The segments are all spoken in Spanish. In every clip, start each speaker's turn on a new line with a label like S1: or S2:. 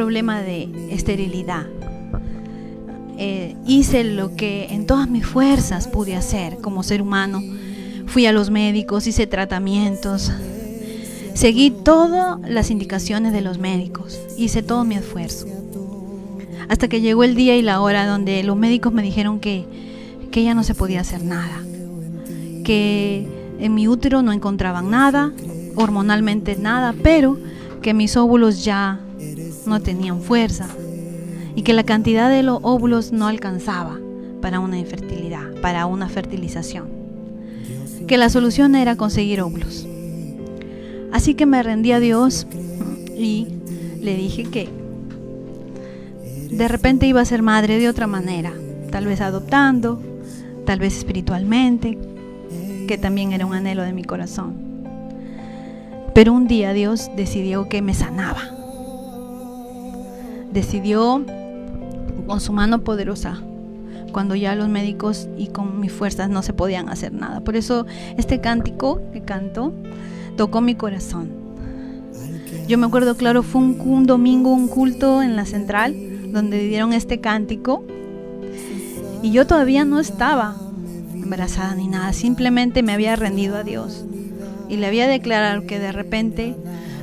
S1: problema de esterilidad. Eh, hice lo que en todas mis fuerzas pude hacer como ser humano. Fui a los médicos, hice tratamientos, seguí todas las indicaciones de los médicos, hice todo mi esfuerzo. Hasta que llegó el día y la hora donde los médicos me dijeron que, que ya no se podía hacer nada, que en mi útero no encontraban nada, hormonalmente nada, pero que mis óvulos ya no tenían fuerza y que la cantidad de los óvulos no alcanzaba para una infertilidad, para una fertilización. Que la solución era conseguir óvulos. Así que me rendí a Dios y le dije que de repente iba a ser madre de otra manera, tal vez adoptando, tal vez espiritualmente, que también era un anhelo de mi corazón. Pero un día Dios decidió que me sanaba. Decidió con su mano poderosa cuando ya los médicos y con mis fuerzas no se podían hacer nada. Por eso este cántico que canto tocó mi corazón. Yo me acuerdo, claro, fue un, domingo, un culto en la central, donde dieron este cántico. Y yo todavía no estaba embarazada ni nada, simplemente me había rendido a Dios. Y le había declarado que de repente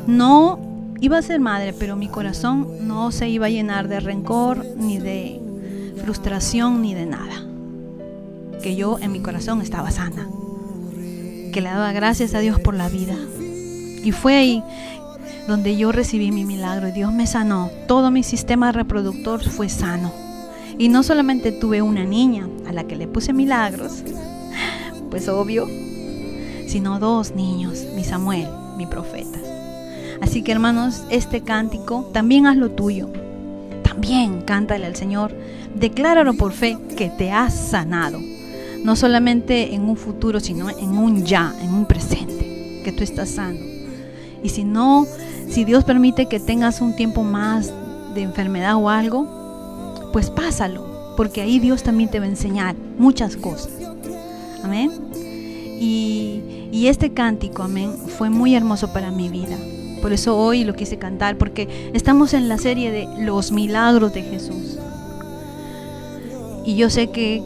S1: no iba a ser madre, pero mi corazón no se iba a llenar de rencor, ni de frustración, ni de nada. Que yo en mi corazón estaba sana. Que le daba gracias a Dios por la vida. Y fue ahí donde yo recibí mi milagro y Dios me sanó. Todo mi sistema reproductor fue sano. Y no solamente tuve una niña a la que le puse milagros, pues obvio, sino dos niños, mi Samuel, mi profeta. Así que hermanos, este cántico también haz lo tuyo. También cántale al Señor, decláralo por fe que te has sanado. No solamente en un futuro, sino en un ya, en un presente, que tú estás sano. Y si no, si Dios permite que tengas un tiempo más de enfermedad o algo, pues pásalo, porque ahí Dios también te va a enseñar muchas cosas. Amén. Y, y este cántico, amén, fue muy hermoso para mi vida. Por eso hoy lo quise cantar, porque estamos en la serie de los milagros de Jesús. Y yo sé que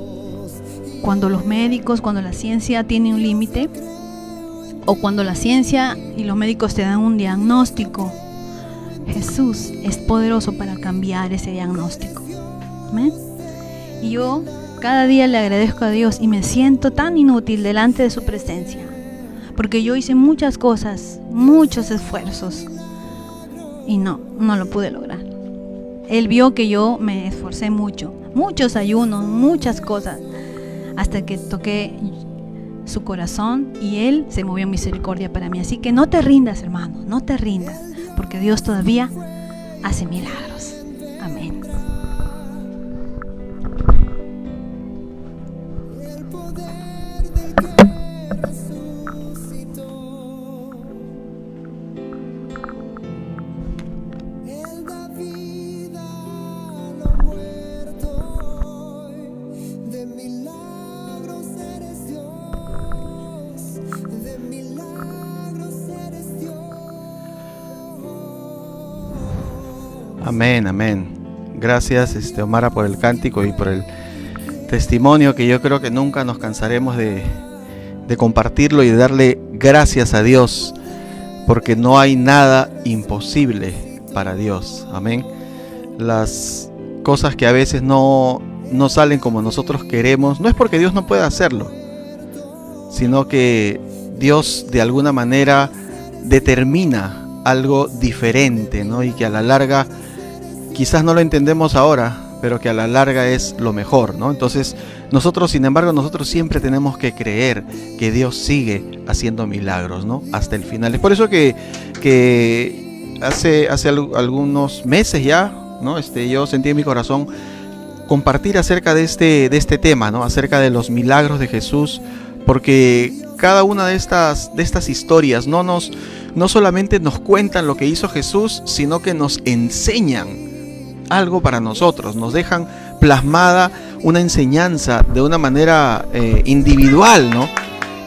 S1: cuando los médicos, cuando la ciencia tiene un límite, o cuando la ciencia y los médicos te dan un diagnóstico, Jesús es poderoso para cambiar ese diagnóstico. Y yo cada día le agradezco a Dios y me siento tan inútil delante de su presencia porque yo hice muchas cosas, muchos esfuerzos y no, no lo pude lograr. Él vio que yo me esforcé mucho, muchos ayunos, muchas cosas, hasta que toqué su corazón y Él se movió en misericordia para mí. Así que no te rindas, hermano, no te rindas, porque Dios todavía hace milagros. Amén,
S2: amén. Gracias, este, Omara, por el cántico y por el testimonio que yo creo que nunca nos cansaremos de, de compartirlo y de darle gracias a Dios, porque no hay nada imposible para Dios. Amén. Las cosas que a veces no, no salen como nosotros queremos, no es porque Dios no pueda hacerlo, sino que Dios de alguna manera determina algo diferente, ¿no? Y que a la larga quizás no lo entendemos ahora, pero que a la larga es lo mejor, ¿no? Entonces, nosotros, sin embargo, nosotros siempre tenemos que creer que Dios sigue haciendo milagros, ¿no? Hasta el final. Es por eso que, hace, hace algunos meses ya, ¿no? Este, yo sentí en mi corazón compartir acerca de este, de este tema, ¿no? Acerca de los milagros de Jesús, porque cada una de estas, de estas historias no, nos, no solamente nos cuentan lo que hizo Jesús, sino que nos enseñan algo para nosotros, nos dejan plasmada una enseñanza de una manera eh, individual, ¿no?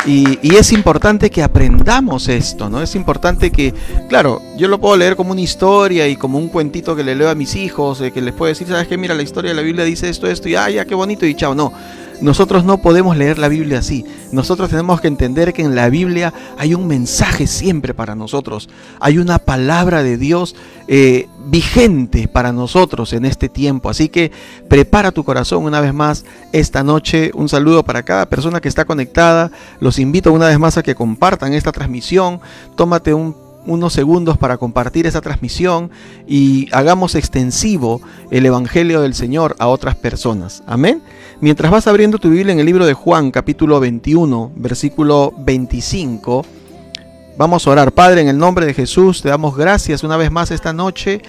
S2: Y, y, es importante que aprendamos esto, ¿no? Es importante que, claro, yo lo puedo leer como una historia y como un cuentito que le leo a mis hijos, que les puedo decir, ¿sabes qué? Mira, la historia de la Biblia dice esto, esto, y ah, ya, qué bonito, y chao. No, nosotros no podemos leer la Biblia así. Nosotros tenemos que entender que en la Biblia hay un mensaje siempre para nosotros. Hay una palabra de Dios eh, vigente para nosotros en este tiempo. Así que prepara tu corazón una vez más esta noche. Un saludo para cada persona que está conectada. Los invito una vez más a que compartan esta transmisión. Tómate un unos segundos para compartir esa transmisión y hagamos extensivo el Evangelio del Señor a otras personas. Amén. Mientras vas abriendo tu Biblia en el libro de Juan, capítulo 21, versículo 25, vamos a orar. Padre, en el nombre de Jesús, te damos gracias una vez más esta noche.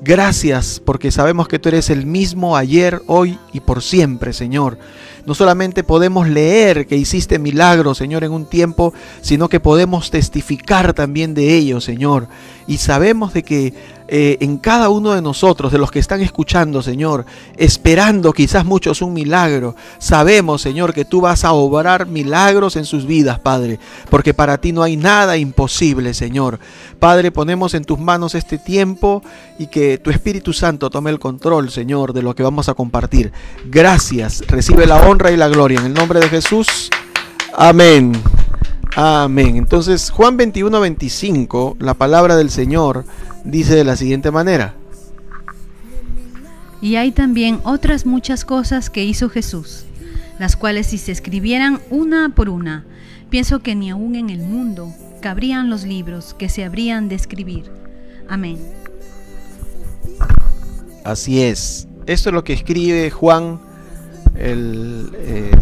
S2: Gracias porque sabemos que tú eres el mismo ayer, hoy y por siempre, Señor. No solamente podemos leer que hiciste milagros, Señor, en un tiempo, sino que podemos testificar también de ello, Señor. Y sabemos de que eh, en cada uno de nosotros, de los que están escuchando, Señor, esperando quizás muchos un milagro, sabemos, Señor, que tú vas a obrar milagros en sus vidas, Padre, porque para ti no hay nada imposible, Señor. Padre, ponemos en tus manos este tiempo y que tu Espíritu Santo tome el control, Señor, de lo que vamos a compartir. Gracias, recibe la honra y la gloria en el nombre de Jesús. Amén. Amén. Entonces, Juan 21, 25, la palabra del Señor dice de la siguiente manera.
S1: Y hay también otras muchas cosas que hizo Jesús, las cuales si se escribieran una por una, pienso que ni aún en el mundo cabrían los libros que se habrían de escribir. Amén.
S2: Así es. Esto es lo que escribe Juan, el, eh,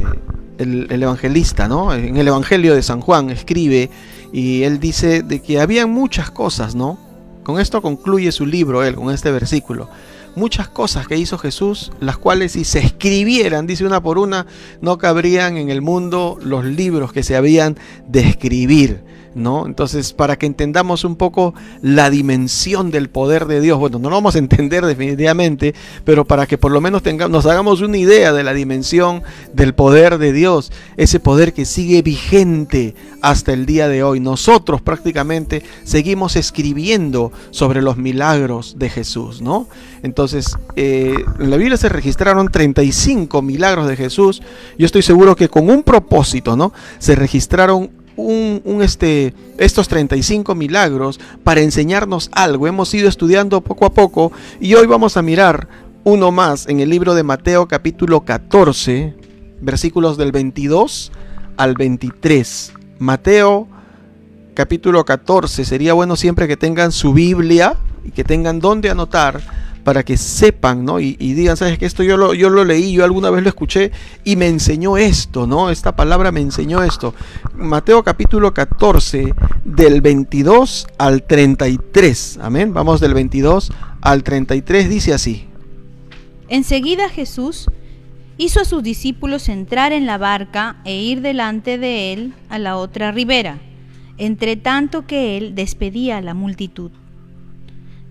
S2: el, el, evangelista, ¿no? En el Evangelio de San Juan escribe y él dice de que había muchas cosas, ¿no? Con esto concluye su libro él, con este versículo. Muchas cosas que hizo Jesús, las cuales si se escribieran, dice una por una, no cabrían en el mundo los libros que se habían de escribir. ¿No? Entonces, para que entendamos un poco la dimensión del poder de Dios, bueno, no lo vamos a entender definitivamente, pero para que por lo menos tengamos, nos hagamos una idea de la dimensión del poder de Dios, ese poder que sigue vigente hasta el día de hoy. Nosotros prácticamente seguimos escribiendo sobre los milagros de Jesús, ¿no? Entonces, eh, en la Biblia se registraron 35 milagros de Jesús. Yo estoy seguro que con un propósito, ¿no? Se registraron un, este, estos 35 milagros para enseñarnos algo. Hemos ido estudiando poco a poco y hoy vamos a mirar uno más en el libro de Mateo capítulo 14, versículos del 22 al 23. Mateo capítulo 14, sería bueno siempre que tengan su Biblia y que tengan donde anotar para que sepan, ¿no? Y, digan, ¿sabes que Esto yo lo, yo lo leí, yo alguna vez lo escuché y me enseñó esto, ¿no? Esta palabra me enseñó esto. Mateo capítulo 14, del 22 al 33. Amén. Vamos del 22 al 33, dice así.
S1: Enseguida Jesús hizo a sus discípulos entrar en la barca e ir delante de él a la otra ribera, entre tanto que él despedía a la multitud.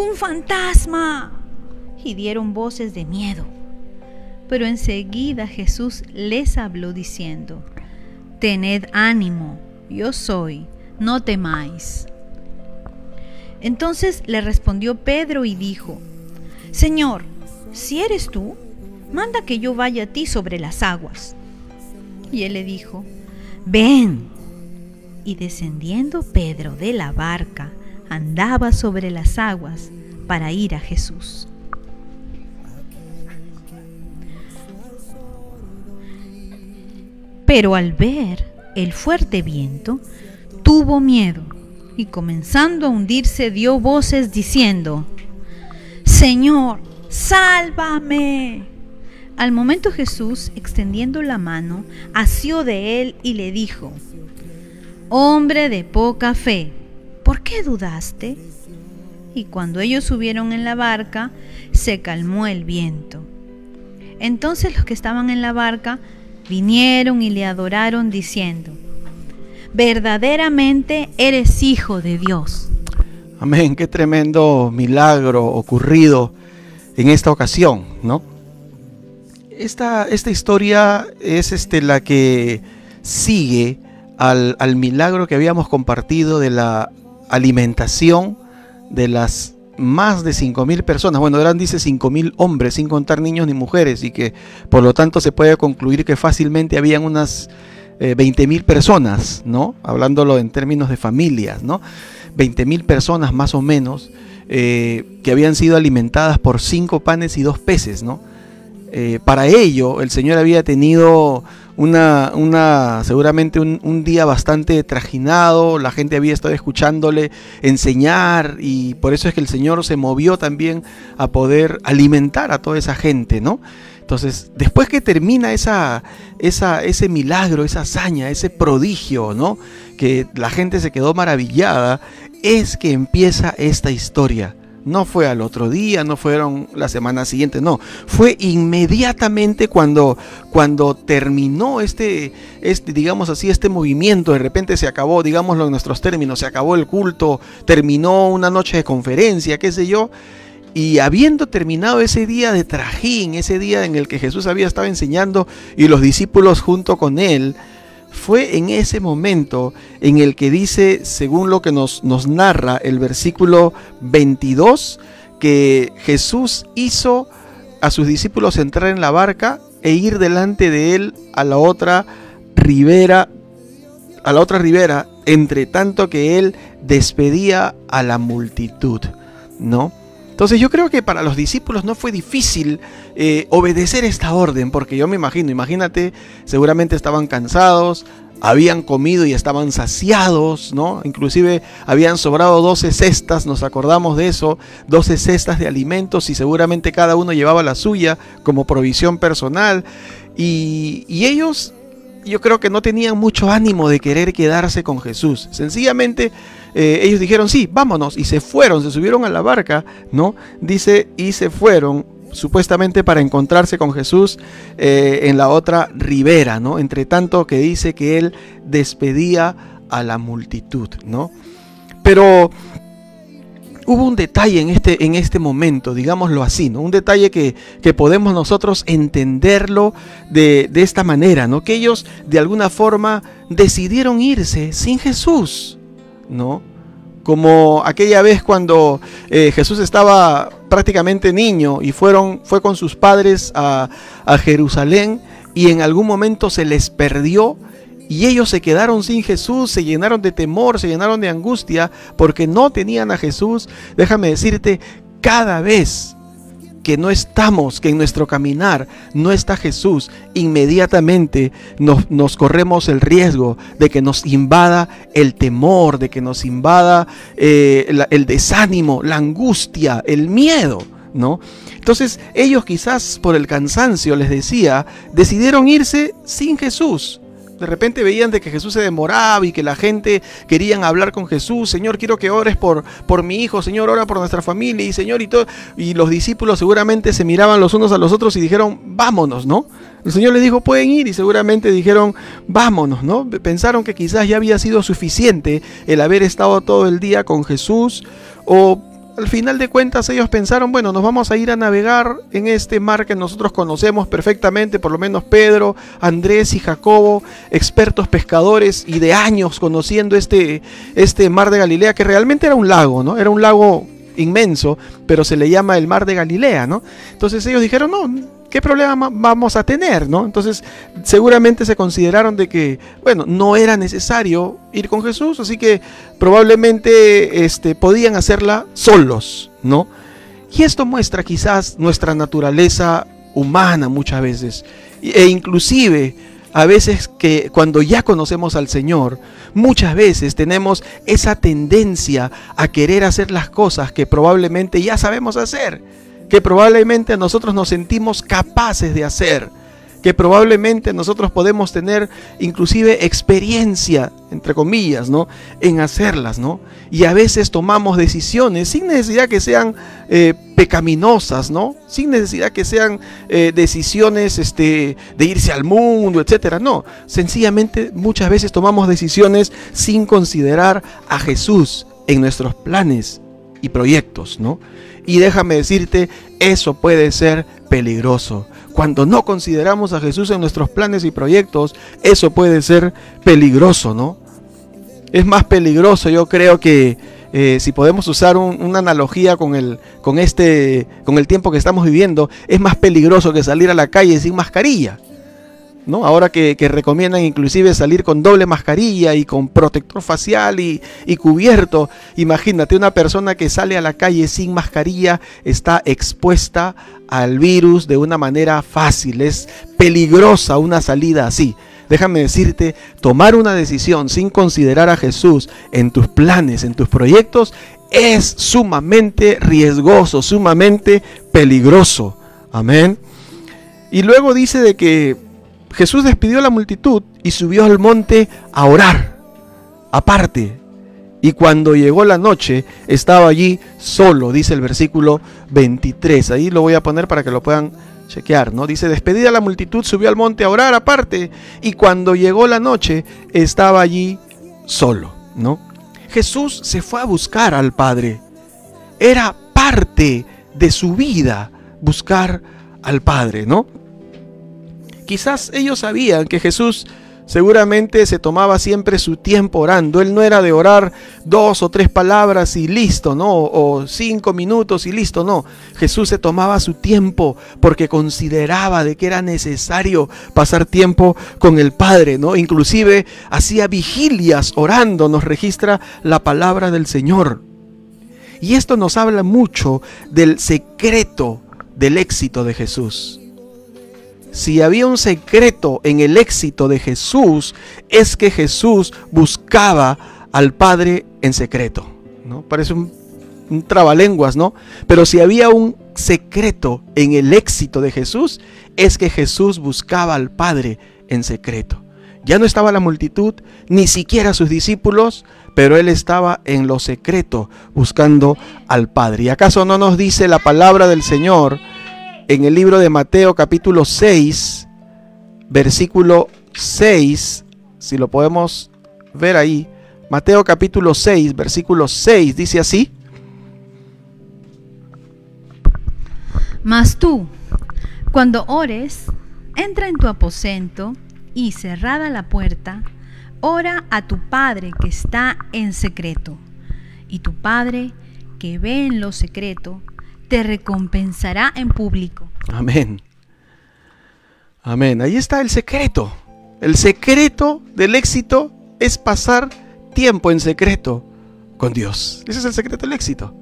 S1: ¡Un fantasma! Y dieron voces de miedo. Pero enseguida Jesús les habló diciendo, Tened ánimo, yo soy, no temáis. Entonces le respondió Pedro y dijo, Señor, si eres tú, manda que yo vaya a ti sobre las aguas. Y él le dijo, Ven. Y descendiendo Pedro de la barca, andaba sobre las aguas para ir a Jesús. Pero al ver el fuerte viento, tuvo miedo y comenzando a hundirse dio voces diciendo, Señor, sálvame. Al momento Jesús, extendiendo la mano, asió de él y le dijo, Hombre de poca fe, ¿por qué dudaste? y cuando ellos subieron en la barca, se calmó el viento. Entonces los que estaban en la barca vinieron y le adoraron diciendo, verdaderamente eres hijo de Dios.
S2: Amén, qué tremendo milagro ocurrido en esta ocasión, ¿no? Esta, esta historia es este, la que sigue al, al milagro que habíamos compartido de la alimentación de las más de 5.000 personas. Bueno, eran, dice, 5.000 hombres, sin contar niños ni mujeres, y que por lo tanto se puede concluir que fácilmente habían unas eh, 20.000 personas, ¿no? Hablándolo en términos de familias, ¿no? 20.000 personas más o menos eh, que habían sido alimentadas por cinco panes y dos peces, ¿no? Eh, para ello, el Señor había tenido una, una seguramente un, día bastante trajinado, la gente había estado escuchándole enseñar y por eso es que el Señor se movió también a poder alimentar a toda esa gente, ¿no? Entonces, después que termina esa, esa, ese milagro, esa hazaña, ese prodigio, ¿no? Que la gente se quedó maravillada, es que empieza esta historia no fue al otro día, no fueron la semana siguiente, no. Fue inmediatamente cuando, cuando terminó este, este, digamos así, este movimiento. De repente se acabó, digámoslo en nuestros términos, se acabó el culto, terminó una noche de conferencia, qué sé yo. Y habiendo terminado ese día de trajín, ese día en el que Jesús había estado enseñando y los discípulos junto con él, fue en ese momento en el que dice, según lo que nos, nos narra el versículo 22, que Jesús hizo a sus discípulos entrar en la barca e ir delante de él a la otra ribera, a la otra ribera, entre tanto que él despedía a la multitud, ¿no? Entonces yo creo que para los discípulos no fue difícil eh, obedecer esta orden, porque yo me imagino, imagínate, seguramente estaban cansados, habían comido y estaban saciados, ¿no? Inclusive habían sobrado 12 cestas, nos acordamos de eso, 12 cestas de alimentos y seguramente cada uno llevaba la suya como provisión personal. Y, y ellos yo creo que no tenían mucho ánimo de querer quedarse con Jesús. Sencillamente eh, ellos dijeron, sí, vámonos, y se fueron, se subieron a la barca, ¿no? Dice, y se fueron supuestamente para encontrarse con Jesús eh, en la otra ribera, ¿no? Entre tanto que dice que él despedía a la multitud, ¿no? Pero hubo un detalle en este, en este momento, digámoslo así, ¿no? Un detalle que, que podemos nosotros entenderlo de, de, esta manera, ¿no? Que ellos de alguna forma decidieron irse sin Jesús, ¿no? Como aquella vez cuando eh, Jesús estaba prácticamente niño y fueron, fue con sus padres a, a Jerusalén y en algún momento se les perdió y ellos se quedaron sin Jesús, se llenaron de temor, se llenaron de angustia porque no tenían a Jesús. Déjame decirte, cada vez que no estamos, que en nuestro caminar no está Jesús, inmediatamente nos, corremos el riesgo de que nos invada el temor, de que nos invada eh, el, el desánimo, la angustia, el miedo, ¿no? Entonces ellos quizás por el cansancio, les decía, decidieron irse sin Jesús. De repente veían de que Jesús se demoraba y que la gente querían hablar con Jesús. Señor, quiero que ores por, por mi hijo. Señor, ora por nuestra familia. Y Señor, y todo. Y los discípulos seguramente se miraban los unos a los otros y dijeron, vámonos, ¿no? El Señor les dijo, pueden ir. Y seguramente dijeron, vámonos, ¿no? Pensaron que quizás ya había sido suficiente el haber estado todo el día con Jesús. Al final de cuentas ellos pensaron, bueno, nos vamos a ir a navegar en este mar que nosotros conocemos perfectamente, por lo menos Pedro, Andrés y Jacobo, expertos pescadores y de años conociendo este, este mar de Galilea, que realmente era un lago, ¿no? Era un lago inmenso, pero se le llama el mar de Galilea, ¿no? Entonces ellos dijeron, no, ¿qué problema vamos a tener? ¿no? Entonces, seguramente se consideraron de que, bueno, no era necesario ir con Jesús, así que probablemente este, podían hacerla solos, ¿no? Y esto muestra quizás nuestra naturaleza humana muchas veces, e inclusive a veces que cuando ya conocemos al Señor, muchas veces tenemos esa tendencia a querer hacer las cosas que probablemente ya sabemos hacer que probablemente nosotros nos sentimos capaces de hacer. que probablemente nosotros podemos tener inclusive experiencia, entre comillas, ¿no? En hacerlas, ¿no? Y a veces tomamos decisiones sin necesidad que sean eh, pecaminosas, ¿no? Sin necesidad que sean eh, decisiones este, de irse al mundo, etcétera. No, sencillamente muchas veces tomamos decisiones sin considerar a Jesús en nuestros planes y proyectos, ¿no? Y déjame decirte, eso puede ser peligroso. Cuando no consideramos a Jesús en nuestros planes y proyectos, eso puede ser peligroso, ¿no? Es más peligroso, yo creo que eh, si podemos usar una analogía con el, con, este, con el tiempo que estamos viviendo, es más peligroso que salir a la calle sin mascarilla. ¿No? Ahora que, recomiendan inclusive salir con doble mascarilla y con protector facial y, y, cubierto. Imagínate, una persona que sale a la calle sin mascarilla está expuesta al virus de una manera fácil. Es peligrosa una salida así. Déjame decirte, tomar una decisión sin considerar a Jesús en tus planes, en tus proyectos, es sumamente riesgoso, sumamente peligroso. Amén. Y luego dice de que Jesús despidió a la multitud y subió al monte a orar, aparte. Y cuando llegó la noche, estaba allí solo, dice el versículo 23. Ahí lo voy a poner para que lo puedan chequear, ¿no? Dice, despedida la multitud, subió al monte a orar aparte. Y cuando llegó la noche, estaba allí solo, ¿no? Jesús se fue a buscar al Padre. Era parte de su vida buscar al Padre, ¿no? Quizás ellos sabían que Jesús seguramente se tomaba siempre su tiempo orando. Él no era de orar dos o tres palabras y listo, ¿no? O cinco minutos y listo, no. Jesús se tomaba su tiempo porque consideraba de que era necesario pasar tiempo con el Padre, ¿no? Inclusive hacía vigilias orando, nos registra la palabra del Señor. Y esto nos habla mucho del secreto del éxito de Jesús si había un secreto en el éxito de Jesús, es que Jesús buscaba al Padre en secreto. ¿no? Parece un, un trabalenguas, ¿no? Pero si había un secreto en el éxito de Jesús, es que Jesús buscaba al Padre en secreto. Ya no estaba la multitud, ni siquiera sus discípulos, pero él estaba en lo secreto buscando al Padre. ¿Y acaso no nos dice la palabra del Señor? En el libro de Mateo capítulo 6, versículo 6, si lo podemos ver ahí, Mateo capítulo 6, versículo 6, dice así.
S1: Mas tú, cuando ores, entra en tu aposento y cerrada la puerta, ora a tu Padre que está en secreto. Y tu Padre que ve en lo secreto, te recompensará en público.
S2: Amén. Amén. Ahí está el secreto. El secreto del éxito es pasar tiempo en secreto con Dios. Ese es el secreto del éxito.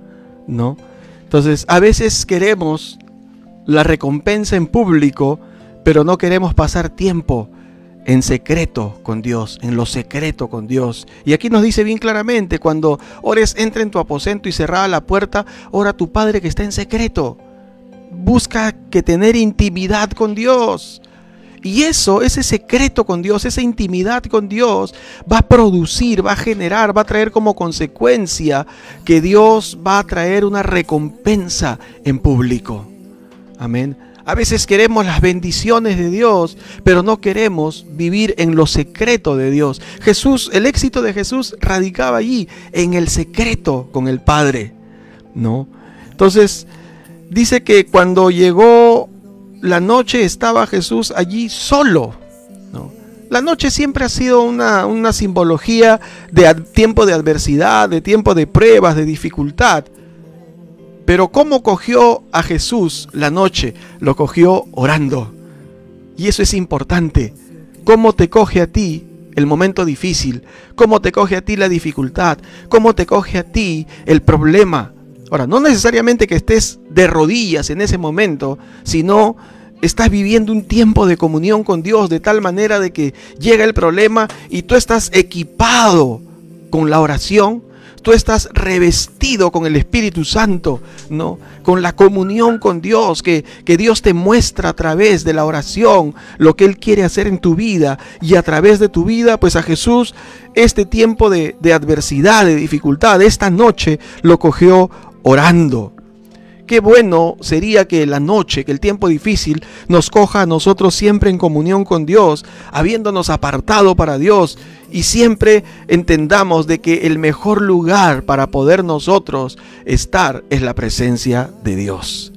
S2: ¿No? Entonces, a veces queremos la recompensa en público, pero no queremos pasar tiempo en secreto con Dios, en lo secreto con Dios. Y aquí nos dice bien claramente, cuando ores, entra en tu aposento y cerrada la puerta, ora a tu Padre que está en secreto. Busca que tener intimidad con Dios. Y eso, ese secreto con Dios, esa intimidad con Dios, va a producir, va a generar, va a traer como consecuencia que Dios va a traer una recompensa en público. Amén. A veces queremos las bendiciones de Dios, pero no queremos vivir en lo secreto de Dios. Jesús, el éxito de Jesús radicaba allí, en el secreto con el Padre, ¿no? Entonces, dice que cuando llegó la noche estaba Jesús allí solo. La noche siempre ha sido una simbología de tiempo de adversidad, de tiempo de pruebas, de dificultad. Pero ¿cómo cogió a Jesús la noche? Lo cogió orando. Y eso es importante. ¿Cómo te coge a ti el momento difícil? ¿Cómo te coge a ti la dificultad? ¿Cómo te coge a ti el problema? Ahora, no necesariamente que estés de rodillas en ese momento, sino estás viviendo un tiempo de comunión con Dios de tal manera de que llega el problema y tú estás equipado con la oración, tú estás revestido con el Espíritu Santo, ¿no? Con la comunión con Dios, que, que Dios te muestra a través de la oración lo que Él quiere hacer en tu vida y a través de tu vida, pues a Jesús este tiempo de, de adversidad, de dificultad, esta noche lo cogió orando. Qué bueno sería que la noche, que el tiempo difícil nos coja a nosotros siempre en comunión con Dios, habiéndonos apartado para Dios y siempre entendamos de que el mejor lugar para poder nosotros estar es la presencia de Dios.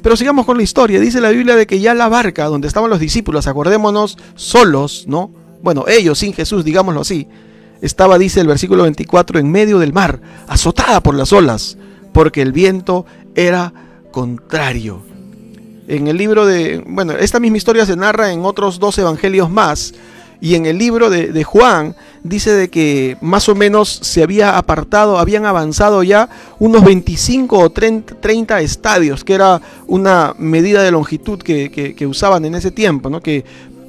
S2: Pero sigamos con la historia. Dice la Biblia de que ya la barca donde estaban los discípulos, acordémonos, solos, ¿no? Bueno, ellos sin Jesús, digámoslo así, estaba, dice el versículo 24, en medio del mar, azotada por las olas, porque el viento era contrario. En el libro de, bueno, esta misma historia se narra en otros dos evangelios más. Y en el libro de, Juan dice de que más o menos se había apartado, habían avanzado ya unos 25 o 30, estadios, que era una medida de longitud que, usaban en ese tiempo, ¿no? que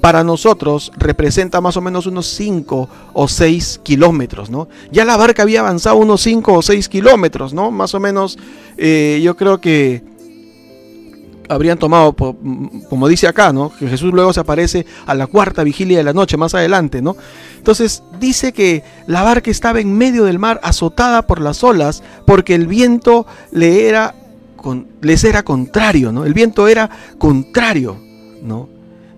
S2: para nosotros representa más o menos unos 5 o 6 kilómetros, ¿no? Ya la barca había avanzado unos 5 o 6 kilómetros, ¿no? Más o menos, eh, yo creo que habrían tomado, como dice acá, ¿no? Que Jesús luego se aparece a la cuarta vigilia de la noche, más adelante, ¿no? Entonces dice que la barca estaba en medio del mar, azotada por las olas, porque el viento le era, les era contrario, ¿no? El viento era contrario, ¿no?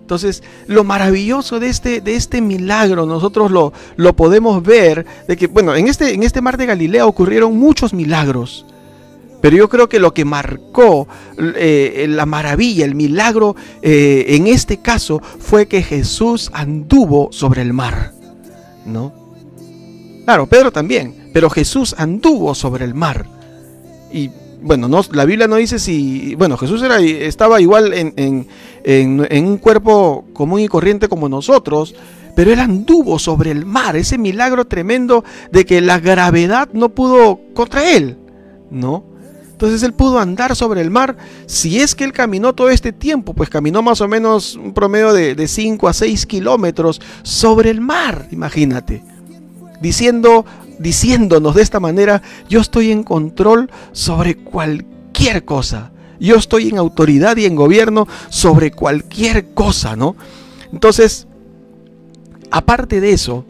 S2: Entonces, lo maravilloso de este, de este milagro, nosotros lo, lo podemos ver, de que, bueno, en este, en este mar de Galilea ocurrieron muchos milagros. Pero yo creo que lo que marcó eh, la maravilla, el milagro eh, en este caso fue que Jesús anduvo sobre el mar. ¿No? Claro, Pedro también, pero Jesús anduvo sobre el mar. Y bueno, no, la Biblia no dice si, bueno, Jesús era, estaba igual en, un cuerpo común y corriente como nosotros, pero él anduvo sobre el mar, ese milagro tremendo de que la gravedad no pudo contra él, ¿no? Entonces él pudo andar sobre el mar. Si es que él caminó todo este tiempo, pues caminó más o menos un promedio de 5 a 6 kilómetros sobre el mar, imagínate. Diciendo diciéndonos de esta manera, yo estoy en control sobre cualquier cosa. Yo estoy en autoridad y en gobierno sobre cualquier cosa, ¿no? Entonces, aparte de eso,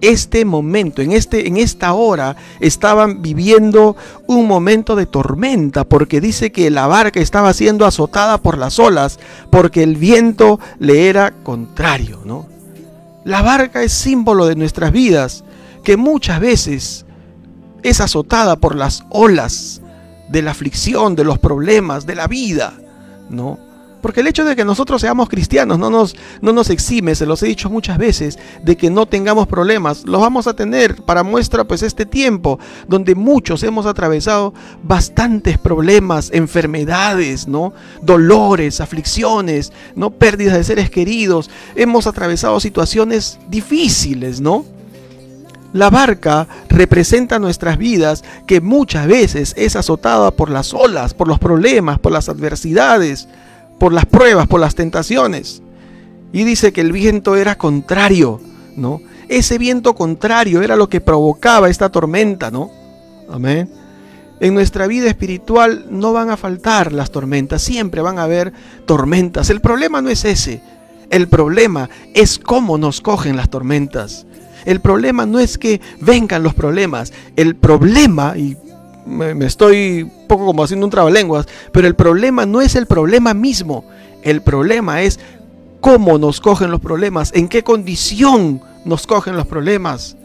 S2: este momento, en, este, en esta hora, estaban viviendo un momento de tormenta, porque dice que la barca estaba siendo azotada por las olas, porque el viento le era contrario, ¿no? La barca es símbolo de nuestras vidas que muchas veces es azotada por las olas de la aflicción, de los problemas, de la vida, ¿no? Porque el hecho de que nosotros seamos cristianos no nos, no nos exime, se los he dicho muchas veces, de que no tengamos problemas. Los vamos a tener para muestra pues este tiempo donde muchos hemos atravesado bastantes problemas, enfermedades, ¿no? Dolores, aflicciones, ¿no? Pérdidas de seres queridos. Hemos atravesado situaciones difíciles, ¿no? La barca representa nuestras vidas que muchas veces es azotada por las olas, por los problemas, por las adversidades, por las pruebas, por las tentaciones. Y dice que el viento era contrario, ¿no? Ese viento contrario era lo que provocaba esta tormenta, ¿no? Amén. En nuestra vida espiritual no van a faltar las tormentas, siempre van a haber tormentas. El problema no es ese, el problema es cómo nos cogen las tormentas. El problema no es que vengan los problemas. El problema, y me, estoy un poco como haciendo un trabalenguas, pero el problema no es el problema mismo. El problema es cómo nos cogen los problemas, en qué condición nos cogen los problemas.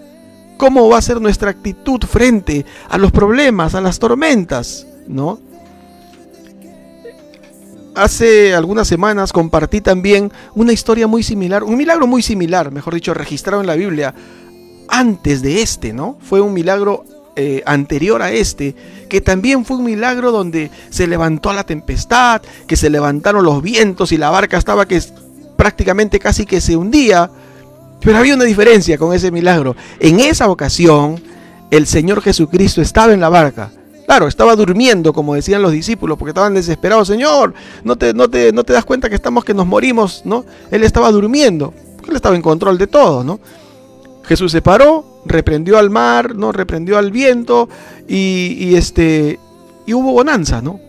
S2: ¿Cómo va a ser nuestra actitud frente a los problemas, a las tormentas? ¿No? Hace algunas semanas compartí también una historia muy similar, un milagro muy similar, mejor dicho, registrado en la Biblia, antes de este, ¿no? Fue un milagro eh, anterior a este, que también fue un milagro donde se levantó la tempestad, que se levantaron los vientos y la barca estaba que prácticamente casi que se hundía. Pero había una diferencia con ese milagro. En esa ocasión, el Señor Jesucristo estaba en la barca Claro, estaba durmiendo, como decían los discípulos, porque estaban desesperados. Señor, no te, no te, no te das cuenta que estamos, que nos morimos, ¿no? Él estaba durmiendo, él estaba en control de todo, ¿no? Jesús se paró, reprendió al mar, ¿no? Reprendió al viento y, este, y hubo bonanza, ¿no?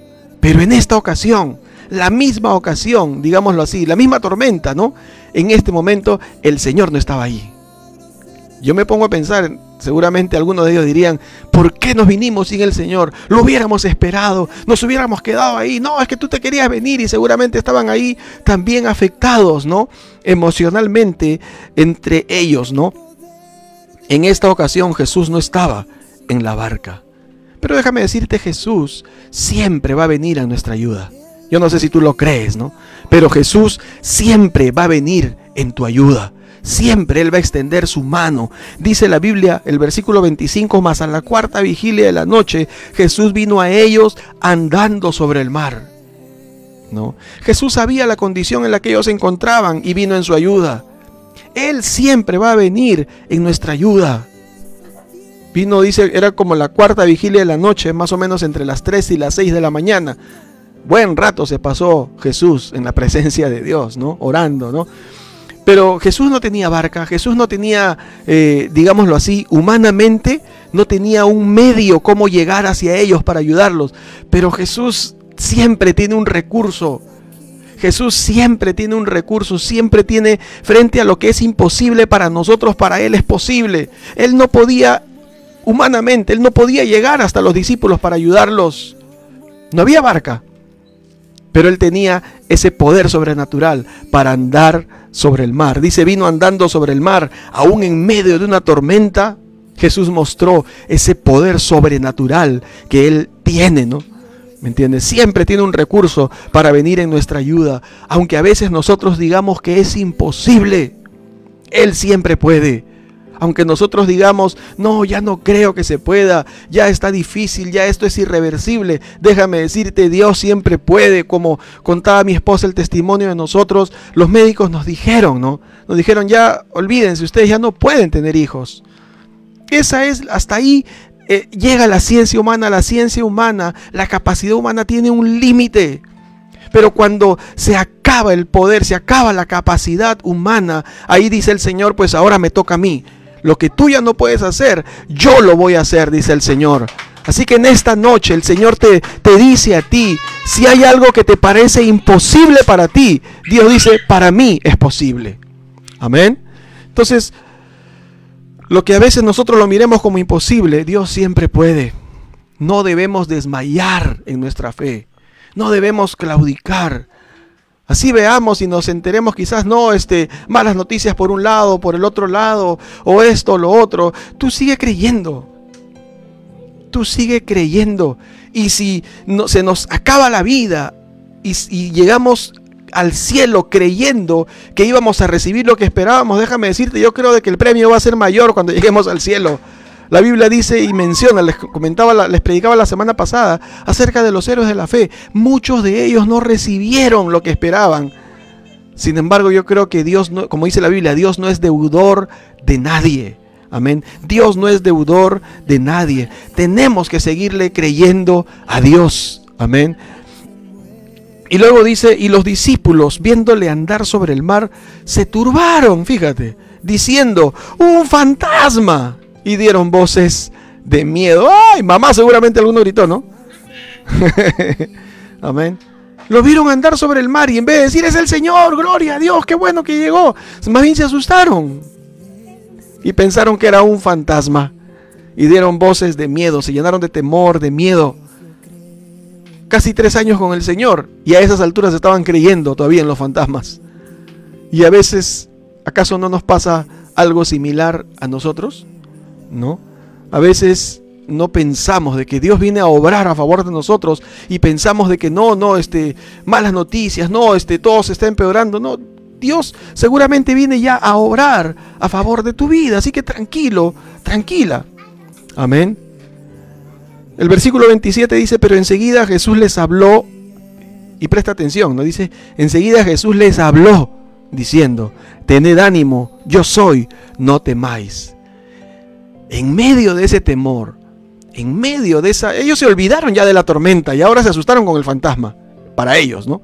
S2: Pero en esta ocasión, la misma ocasión, digámoslo así, la misma tormenta, ¿no? En este momento el Señor no estaba ahí. Yo me pongo a pensar, seguramente algunos de ellos dirían, ¿por qué nos vinimos sin el Señor? Lo hubiéramos esperado, nos hubiéramos quedado ahí. No, es que tú te querías venir y seguramente estaban ahí también afectados, ¿no? Emocionalmente entre ellos, ¿no? En esta ocasión Jesús no estaba en la barca. Pero déjame decirte, Jesús siempre va a venir a nuestra ayuda. Yo no sé si tú lo crees, ¿no? Pero Jesús siempre va a venir en tu ayuda. Siempre Él va a extender su mano. Dice la Biblia, el versículo 25, más a la cuarta vigilia de la noche, Jesús vino a ellos andando sobre el mar. ¿No? Jesús sabía la condición en la que ellos se encontraban y vino en su ayuda. Él siempre va a venir en nuestra ayuda. Vino, dice, era como la cuarta vigilia de la noche, más o menos entre las 3 y las 6 de la mañana. Buen rato se pasó Jesús en la presencia de Dios, ¿no? Orando, ¿no? Pero Jesús no tenía barca, Jesús no tenía, eh, digámoslo así, humanamente, no tenía un medio cómo llegar hacia ellos para ayudarlos. Pero Jesús siempre tiene un recurso. Jesús siempre tiene un recurso, siempre tiene frente a lo que es imposible para nosotros, para Él es posible. Él no podía, humanamente, Él no podía llegar hasta los discípulos para ayudarlos. No había barca, pero Él tenía ese poder sobrenatural para andar sobre el mar. Dice, vino andando sobre el mar, aún en medio de una tormenta. Jesús mostró ese poder sobrenatural que Él tiene, ¿no? ¿Me entiendes? Siempre tiene un recurso para venir en nuestra ayuda, aunque a veces nosotros digamos que es imposible. Él siempre puede. Aunque nosotros digamos, no, ya no creo que se pueda, ya está difícil, ya esto es irreversible, déjame decirte, Dios siempre puede, como contaba mi esposa el testimonio de nosotros, los médicos nos dijeron, ¿no? Nos dijeron, ya olvídense, ustedes ya no pueden tener hijos. Esa es, hasta ahí eh, llega la ciencia humana, la ciencia humana, la capacidad humana tiene un límite. Pero cuando se acaba el poder, se acaba la capacidad humana, ahí dice el Señor, pues ahora me toca a mí. Lo que tú ya no puedes hacer, yo lo voy a hacer, dice el Señor. Así que en esta noche el Señor te, te dice a ti, si hay algo que te parece imposible para ti, Dios dice, para mí es posible. Amén. Entonces, lo que a veces nosotros lo miremos como imposible, Dios siempre puede. No debemos desmayar en nuestra fe. No debemos claudicar. Así veamos y nos enteremos quizás no este malas noticias por un lado, por el otro lado, o esto, o lo otro. Tú sigue creyendo. Tú sigue creyendo. Y si no, se nos acaba la vida y, y llegamos al cielo creyendo que íbamos a recibir lo que esperábamos, déjame decirte, yo creo de que el premio va a ser mayor cuando lleguemos al cielo. La Biblia dice y menciona, les comentaba, les predicaba la semana pasada acerca de los héroes de la fe. Muchos de ellos no recibieron lo que esperaban. Sin embargo, yo creo que Dios, no, como dice la Biblia, Dios no es deudor de nadie. Amén. Dios no es deudor de nadie. Tenemos que seguirle creyendo a Dios. Amén. Y luego dice, y los discípulos, viéndole andar sobre el mar, se turbaron, fíjate, diciendo, un fantasma y dieron voces de miedo. ¡Ay! Mamá seguramente alguno gritó, ¿no? Amén. Lo vieron andar sobre el mar y en vez de decir es el Señor, gloria a Dios, qué bueno que llegó, más bien se asustaron y pensaron que era un fantasma y dieron voces de miedo, se llenaron de temor, de miedo. Casi tres años con el Señor y a esas alturas estaban creyendo todavía en los fantasmas. Y a veces, ¿acaso no nos pasa algo similar a nosotros? ¿No? A veces no pensamos de que Dios viene a obrar a favor de nosotros y pensamos de que no, no, este, malas noticias, no, este, todo se está empeorando, no. Dios seguramente viene ya a obrar a favor de tu vida, así que tranquilo, tranquila. Amén. El versículo 27 dice, pero enseguida Jesús les habló, y presta atención, ¿no? Dice, enseguida Jesús les habló, diciendo, tened ánimo, yo soy, no temáis en medio de ese temor, en medio de esa... Ellos se olvidaron ya de la tormenta y ahora se asustaron con el fantasma, para ellos, ¿no?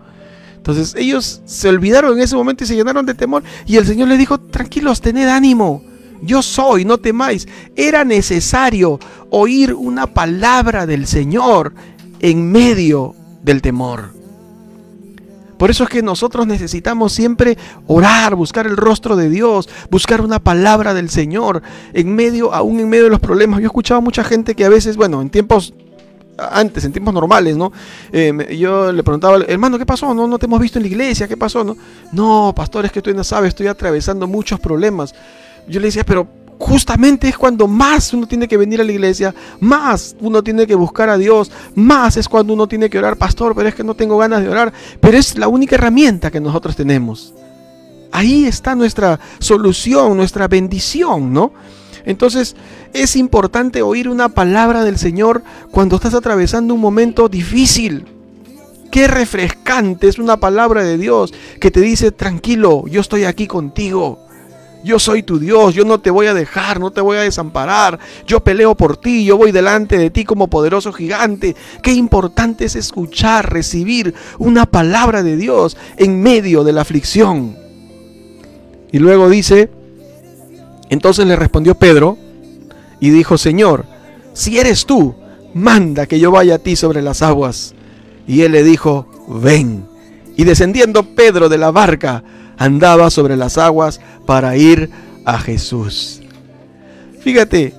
S2: Entonces ellos se olvidaron en ese momento y se llenaron de temor y el Señor les dijo, tranquilos, tened ánimo, yo soy, no temáis. Era necesario oír una palabra del Señor en medio del temor. Por eso es que nosotros necesitamos siempre orar, buscar el rostro de Dios, buscar una palabra del Señor en medio, aún en medio de los problemas. Yo he escuchado a mucha gente que a veces, bueno, en tiempos antes, en tiempos normales, ¿no? Eh, yo le preguntaba, hermano, ¿qué pasó? No, no te hemos visto en la iglesia, ¿qué pasó? No, no pastor, es que tú no sabes, estoy atravesando muchos problemas. Yo le decía, pero justamente es cuando más uno tiene que venir a la iglesia, más uno tiene que buscar a Dios, más es cuando uno tiene que orar, pastor, pero es que no tengo ganas de orar, pero es la única herramienta que nosotros tenemos. Ahí está nuestra solución, nuestra bendición, ¿no? Entonces es importante oír una palabra del Señor cuando estás atravesando un momento difícil. Qué refrescante es una palabra de Dios que te dice, tranquilo, yo estoy aquí contigo. Yo soy tu Dios, yo no te voy a dejar, no te voy a desamparar. Yo peleo por ti, yo voy delante de ti como poderoso gigante. Qué importante es escuchar, recibir una palabra de Dios en medio de la aflicción. Y luego dice, entonces le respondió Pedro y dijo, Señor, si eres tú, manda que yo vaya a ti sobre las aguas. Y él le dijo, ven. Y descendiendo Pedro de la barca, andaba sobre las aguas para ir a Jesús. Fíjate,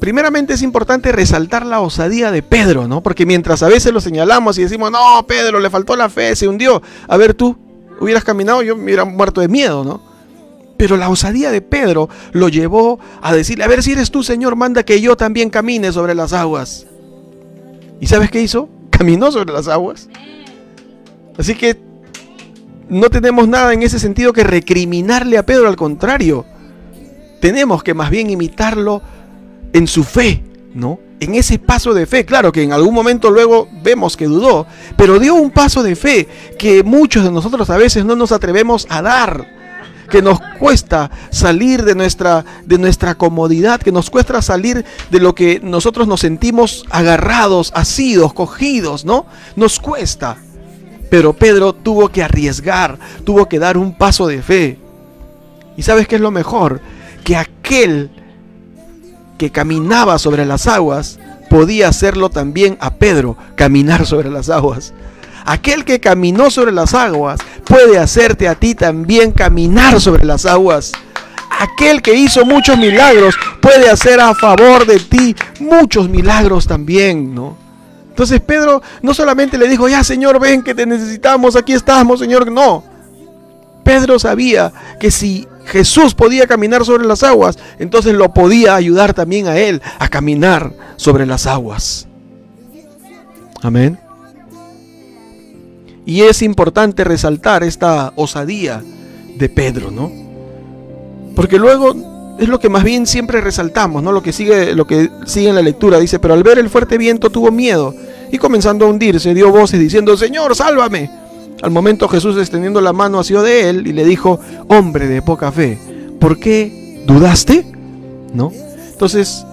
S2: primeramente es importante resaltar la osadía de Pedro, ¿no? Porque mientras a veces lo señalamos y decimos, no, Pedro, le faltó la fe, se hundió. A ver tú, hubieras caminado, yo me hubiera muerto de miedo, ¿no? Pero la osadía de Pedro lo llevó a decirle, a ver si eres tú, Señor, manda que yo también camine sobre las aguas. ¿Y sabes qué hizo? Caminó sobre las aguas. Así que no tenemos nada en ese sentido que recriminarle a Pedro, al contrario. Tenemos que más bien imitarlo en su fe, ¿no? En ese paso de fe, claro que en algún momento luego vemos que dudó, pero dio un paso de fe que muchos de nosotros a veces no nos atrevemos a dar, que nos cuesta salir de nuestra, de nuestra comodidad, que nos cuesta salir de lo que nosotros nos sentimos agarrados, asidos, cogidos, ¿no? Nos cuesta. Pero Pedro tuvo que arriesgar, tuvo que dar un paso de fe. ¿Y sabes qué es lo mejor? Que aquel que caminaba sobre las aguas podía hacerlo también a Pedro, caminar sobre las aguas. Aquel que caminó sobre las aguas puede hacerte a ti también caminar sobre las aguas. Aquel que hizo muchos milagros puede hacer a favor de ti muchos milagros también, ¿no? Entonces Pedro no solamente le dijo, ya Señor, ven que te necesitamos, aquí estamos, Señor. No. Pedro sabía que si Jesús podía caminar sobre las aguas, entonces lo podía ayudar también a él a caminar sobre las aguas. Amén. Y es importante resaltar esta osadía de Pedro, ¿no? Porque luego es lo que más bien siempre resaltamos, ¿no? Lo que sigue, lo que sigue en la lectura. Dice, pero al ver el fuerte viento tuvo miedo y comenzando a hundirse, dio voces diciendo, Señor, sálvame. Al momento Jesús extendiendo la mano hacia de él y le dijo, hombre de poca fe, ¿por qué dudaste? ¿No? Entonces,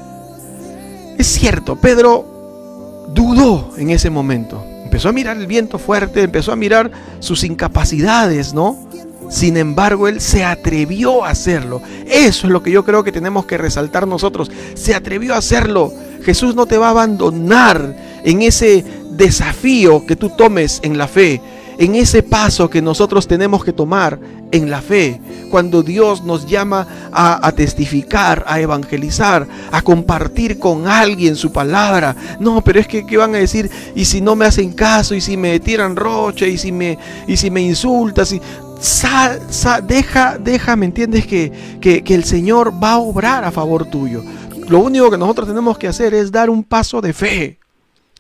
S2: es cierto, Pedro dudó en ese momento. Empezó a mirar el viento fuerte, empezó a mirar sus incapacidades, ¿no? Sin embargo, él se atrevió a hacerlo. Eso es lo que yo creo que tenemos que resaltar nosotros. Se atrevió a hacerlo. Jesús no te va a abandonar en ese desafío que tú tomes en la fe, en ese paso que nosotros tenemos que tomar en la fe, cuando Dios nos llama a, testificar, a evangelizar, a compartir con alguien su palabra. No, pero es que ¿qué van a decir? Y si no me hacen caso, y si me tiran roche, y si me, y si me insultas, y sal, deja, deja, ¿me entiendes? Que, que, que el Señor va a obrar a favor tuyo. Lo único que nosotros tenemos que hacer es dar un paso de fe.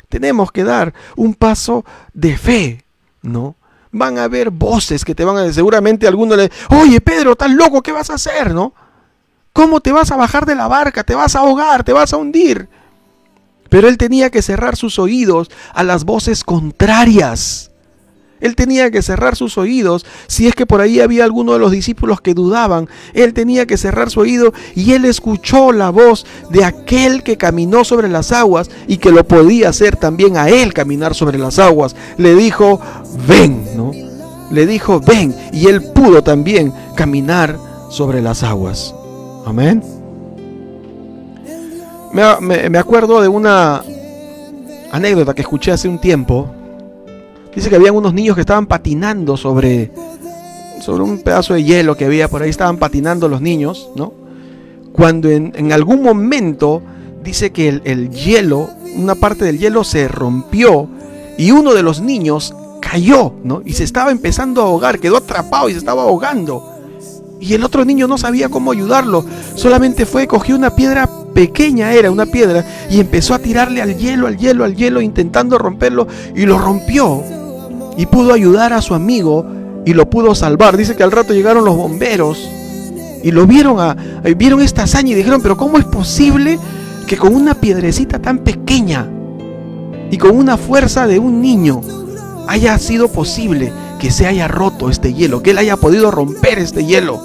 S2: Tenemos que dar un paso de fe, ¿no? Van a haber voces que te van a decir, seguramente alguno le, oye Pedro, estás loco, ¿qué vas a hacer, no? ¿Cómo te vas a bajar de la barca? Te vas a ahogar, te vas a hundir. Pero él tenía que cerrar sus oídos a las voces contrarias. Él tenía que cerrar sus oídos. Si es que por ahí había alguno de los discípulos que dudaban, él tenía que cerrar su oído y él escuchó la voz de aquel que caminó sobre las aguas y que lo podía hacer también a él caminar sobre las aguas. Le dijo, ven, ¿no? Le dijo, ven. Y él pudo también caminar sobre las aguas. Amén. Me, acuerdo de una anécdota que escuché hace un tiempo. Dice que habían unos niños que estaban patinando sobre, sobre un pedazo de hielo que había por ahí. Estaban patinando los niños, ¿no? Cuando en, algún momento dice que el, el hielo, una parte del hielo se rompió y uno de los niños cayó, ¿no? Y se estaba empezando a ahogar, quedó atrapado y se estaba ahogando. Y el otro niño no sabía cómo ayudarlo. Solamente fue, cogió una piedra pequeña, era una piedra, y empezó a tirarle al hielo, al hielo, al hielo, intentando romperlo, y lo rompió. Y pudo ayudar a su amigo y lo pudo salvar. Dice que al rato llegaron los bomberos y lo vieron, a, vieron esta hazaña y dijeron, pero ¿cómo es posible que con una piedrecita tan pequeña y con una fuerza de un niño haya sido posible que se haya roto este hielo, que él haya podido romper este hielo.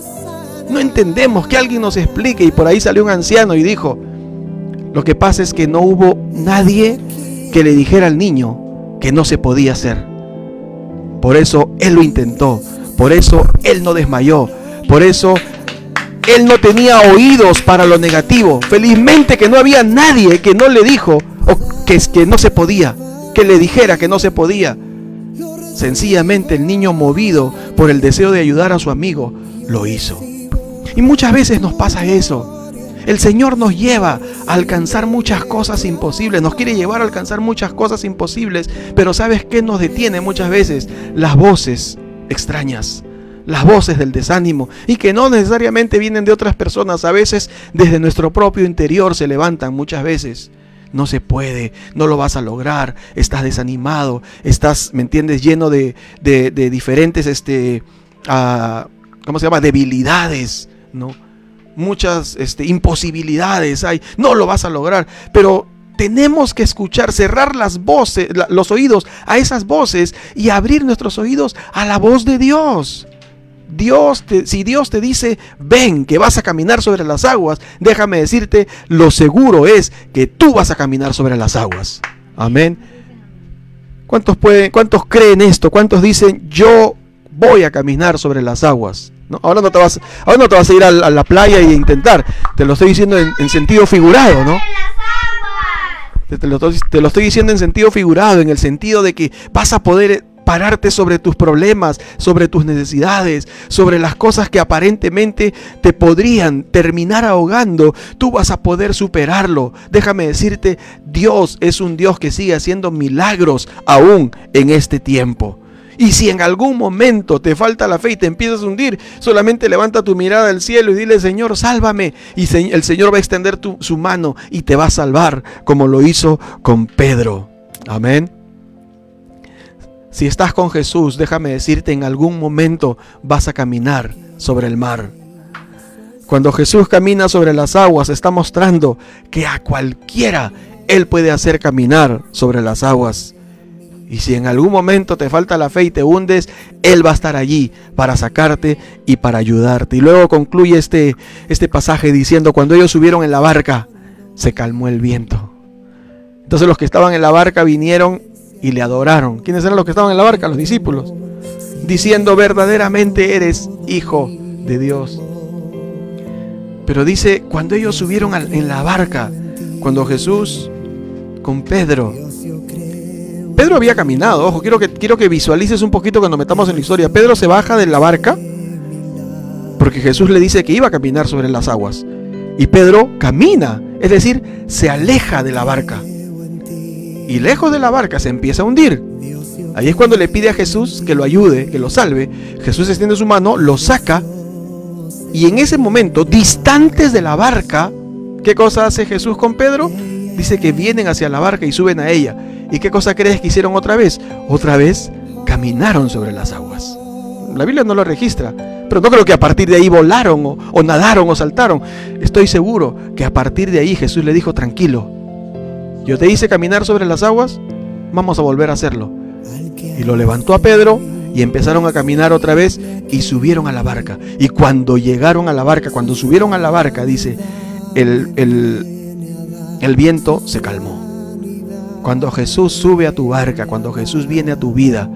S2: No entendemos que alguien nos explique y por ahí salió un anciano y dijo, lo que pasa es que no hubo nadie que le dijera al niño que no se podía hacer. Por eso él lo intentó, por eso él no desmayó, por eso él no tenía oídos para lo negativo. Felizmente que no había nadie que no le dijo o que, que no se podía, que le dijera que no se podía. Sencillamente el niño movido por el deseo de ayudar a su amigo lo hizo. Y muchas veces nos pasa eso. El Señor nos lleva a alcanzar muchas cosas imposibles, nos quiere llevar a alcanzar muchas cosas imposibles, pero ¿sabes qué nos detiene muchas veces? Las voces extrañas, las voces del desánimo y que no necesariamente vienen de otras personas, a veces desde nuestro propio interior se levantan muchas veces no se puede, no lo vas a lograr, estás desanimado, estás, ¿me entiendes?, lleno de, de, diferentes, este, uh, ¿cómo se llama?, debilidades, ¿no? Muchas este, imposibilidades hay, no lo vas a lograr, pero tenemos que escuchar, cerrar las voces, los oídos a esas voces y abrir nuestros oídos a la voz de Dios. Dios si Dios te dice, ven, que vas a caminar sobre las aguas, déjame decirte, lo seguro es que tú vas a caminar sobre las aguas. Amén. ¿Cuántos, pueden, cuántos creen esto? ¿Cuántos dicen, yo voy a caminar sobre las aguas? ¿No? Ahora, no te vas, ahora no te vas a ir a, la playa y intentar. Te lo estoy diciendo en, sentido figurado, ¿no? te lo estoy diciendo en sentido figurado, en el sentido de que vas a poder pararte sobre tus problemas, sobre tus necesidades, sobre las cosas que aparentemente te podrían terminar ahogando, tú vas a poder superarlo. Déjame decirte, Dios es un Dios que sigue haciendo milagros aún en este tiempo. Y si en algún momento te falta la fe y te empiezas a hundir, solamente levanta tu mirada al cielo y dile, Señor, sálvame. Y el Señor va a extender su mano y te va a salvar, como lo hizo con Pedro. Amén. Si estás con Jesús, déjame decirte, en algún momento vas a caminar sobre el mar. Cuando Jesús camina sobre las aguas, está mostrando que a cualquiera Él puede hacer caminar sobre las aguas. Y si en algún momento te falta la fe y te hundes, Él va a estar allí para sacarte y para ayudarte. Y luego concluye este, este pasaje diciendo, cuando ellos subieron en la barca, se calmó el viento. Entonces los que estaban en la barca vinieron y le adoraron. ¿Quiénes eran los que estaban en la barca? Los discípulos. Diciendo, verdaderamente eres hijo de Dios. Pero dice, cuando ellos subieron en la barca, cuando Jesús con Pedro, Pedro había caminado, ojo, quiero que, quiero que visualices un poquito cuando metamos en la historia. Pedro se baja de la barca porque Jesús le dice que iba a caminar sobre las aguas. Y Pedro camina, es decir, se aleja de la barca y lejos de la barca se empieza a hundir. Ahí es cuando le pide a Jesús que lo ayude, que lo salve. Jesús extiende su mano, lo saca y en ese momento, distantes de la barca, ¿qué cosa hace Jesús con Pedro? Dice que vienen hacia la barca y suben a ella. ¿Y qué cosa crees que hicieron otra vez? Otra vez caminaron sobre las aguas. La Biblia no lo registra, pero no creo que a partir de ahí volaron o, o nadaron o saltaron. Estoy seguro que a partir de ahí Jesús le dijo, tranquilo, yo te hice caminar sobre las aguas, vamos a volver a hacerlo. Y lo levantó a Pedro y empezaron a caminar otra vez y subieron a la barca. Y cuando llegaron a la barca, cuando subieron a la barca, dice, el, el, viento se calmó. Cuando Jesús sube a tu barca, cuando Jesús viene a tu vida,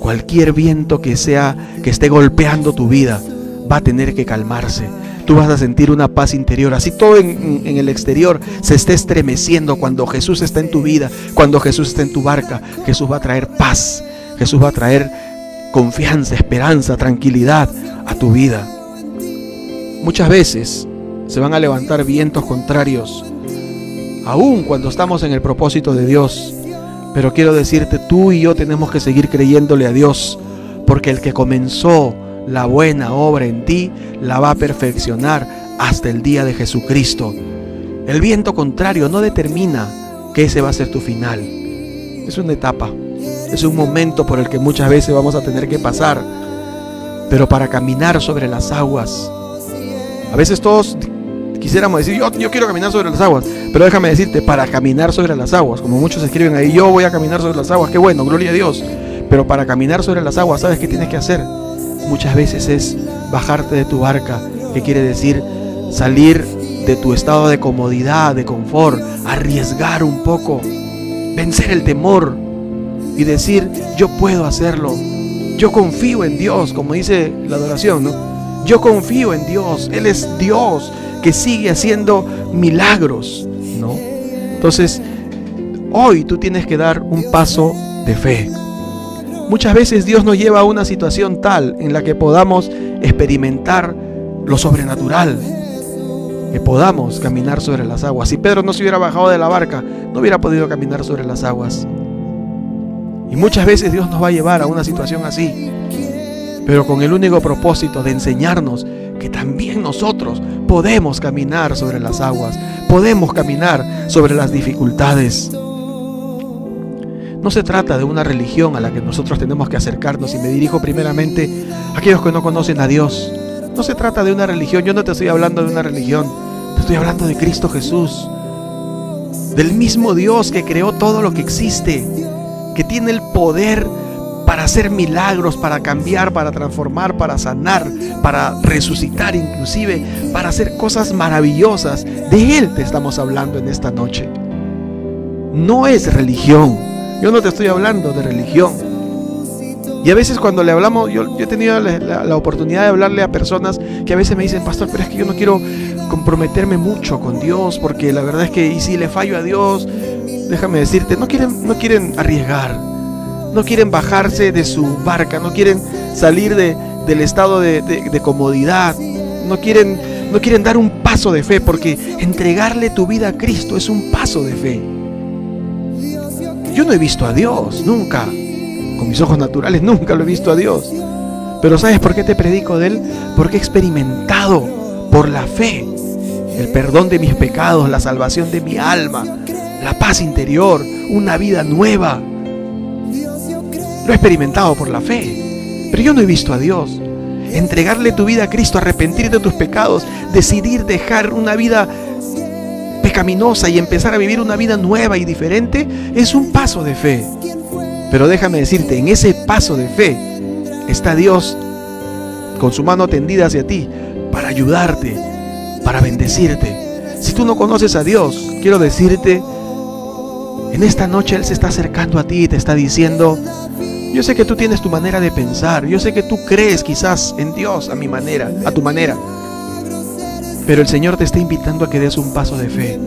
S2: cualquier viento que sea que esté golpeando tu vida va a tener que calmarse tú vas a sentir una paz interior. Así todo en, el exterior se está estremeciendo cuando Jesús está en tu vida, cuando Jesús está en tu barca. Jesús va a traer paz, Jesús va a traer confianza, esperanza, tranquilidad a tu vida. Muchas veces se van a levantar vientos contrarios, aun cuando estamos en el propósito de Dios. Pero quiero decirte, tú y yo tenemos que seguir creyéndole a Dios, porque el que comenzó la buena obra en ti la va a perfeccionar hasta el día de Jesucristo. El viento contrario no determina que ese va a ser tu final. Es una etapa, es un momento por el que muchas veces vamos a tener que pasar, pero para caminar sobre las aguas. A veces todos quisiéramos decir, yo, quiero caminar sobre las aguas, pero déjame decirte, para caminar sobre las aguas, como muchos escriben ahí, yo voy a caminar sobre las aguas, qué bueno, gloria a Dios, pero para caminar sobre las aguas, ¿sabes qué tienes que hacer? muchas veces es bajarte de tu barca, que quiere decir salir de tu estado de comodidad, de confort, arriesgar un poco, vencer el temor y decir, yo puedo hacerlo. Yo confío en Dios, como dice la adoración, ¿no? Yo confío en Dios, Él es Dios que sigue haciendo milagros, ¿no? Entonces, hoy tú tienes que dar un paso de fe. Muchas veces Dios nos lleva a una situación tal en la que podamos experimentar lo sobrenatural, que podamos caminar sobre las aguas. Si Pedro no se hubiera bajado de la barca, no hubiera podido caminar sobre las aguas. Y muchas veces Dios nos va a llevar a una situación así, pero con el único propósito de enseñarnos que también nosotros podemos caminar sobre las aguas, podemos caminar sobre las dificultades. No se trata de una religión a la que nosotros tenemos que acercarnos y me dirijo primeramente a aquellos que no conocen a Dios. No se trata de una religión, yo no te estoy hablando de una religión, te estoy hablando de Cristo Jesús, del mismo Dios que creó todo lo que existe, que tiene el poder para hacer milagros, para cambiar, para transformar, para sanar, para resucitar inclusive, para hacer cosas maravillosas. De Él te estamos hablando en esta noche. No es religión, yo no te estoy hablando de religión. Y a veces cuando le hablamos, yo, he tenido la, oportunidad de hablarle a personas que a veces me dicen, pastor, pero es que yo no quiero comprometerme mucho con Dios, porque la verdad es que y si le fallo a Dios, déjame decirte, no quieren, no quieren arriesgar, no quieren bajarse de su barca, no quieren salir de, del estado de, de comodidad, no quieren, no quieren dar un paso de fe, porque entregarle tu vida a Cristo es un paso de fe. Yo no he visto a Dios, nunca. Con mis ojos naturales nunca lo he visto a Dios. Pero ¿sabes por qué te predico de Él? Porque he experimentado por la fe el perdón de mis pecados, la salvación de mi alma, la paz interior, una vida nueva. He experimentado por la fe. Pero yo no he visto a Dios. Entregarle tu vida a Cristo, arrepentirte de tus pecados, decidir dejar una vida pecaminosa y empezar a vivir una vida nueva y diferente es un paso de fe. Pero déjame decirte, en ese paso de fe está Dios con su mano tendida hacia ti para ayudarte, para bendecirte. Si tú no conoces a Dios, quiero decirte, en esta noche Él se está acercando a ti y te está diciendo, yo sé que tú tienes tu manera de pensar, yo sé que tú crees quizás en Dios a mi manera, a tu manera. Pero el Señor te está invitando a que des un paso de fe,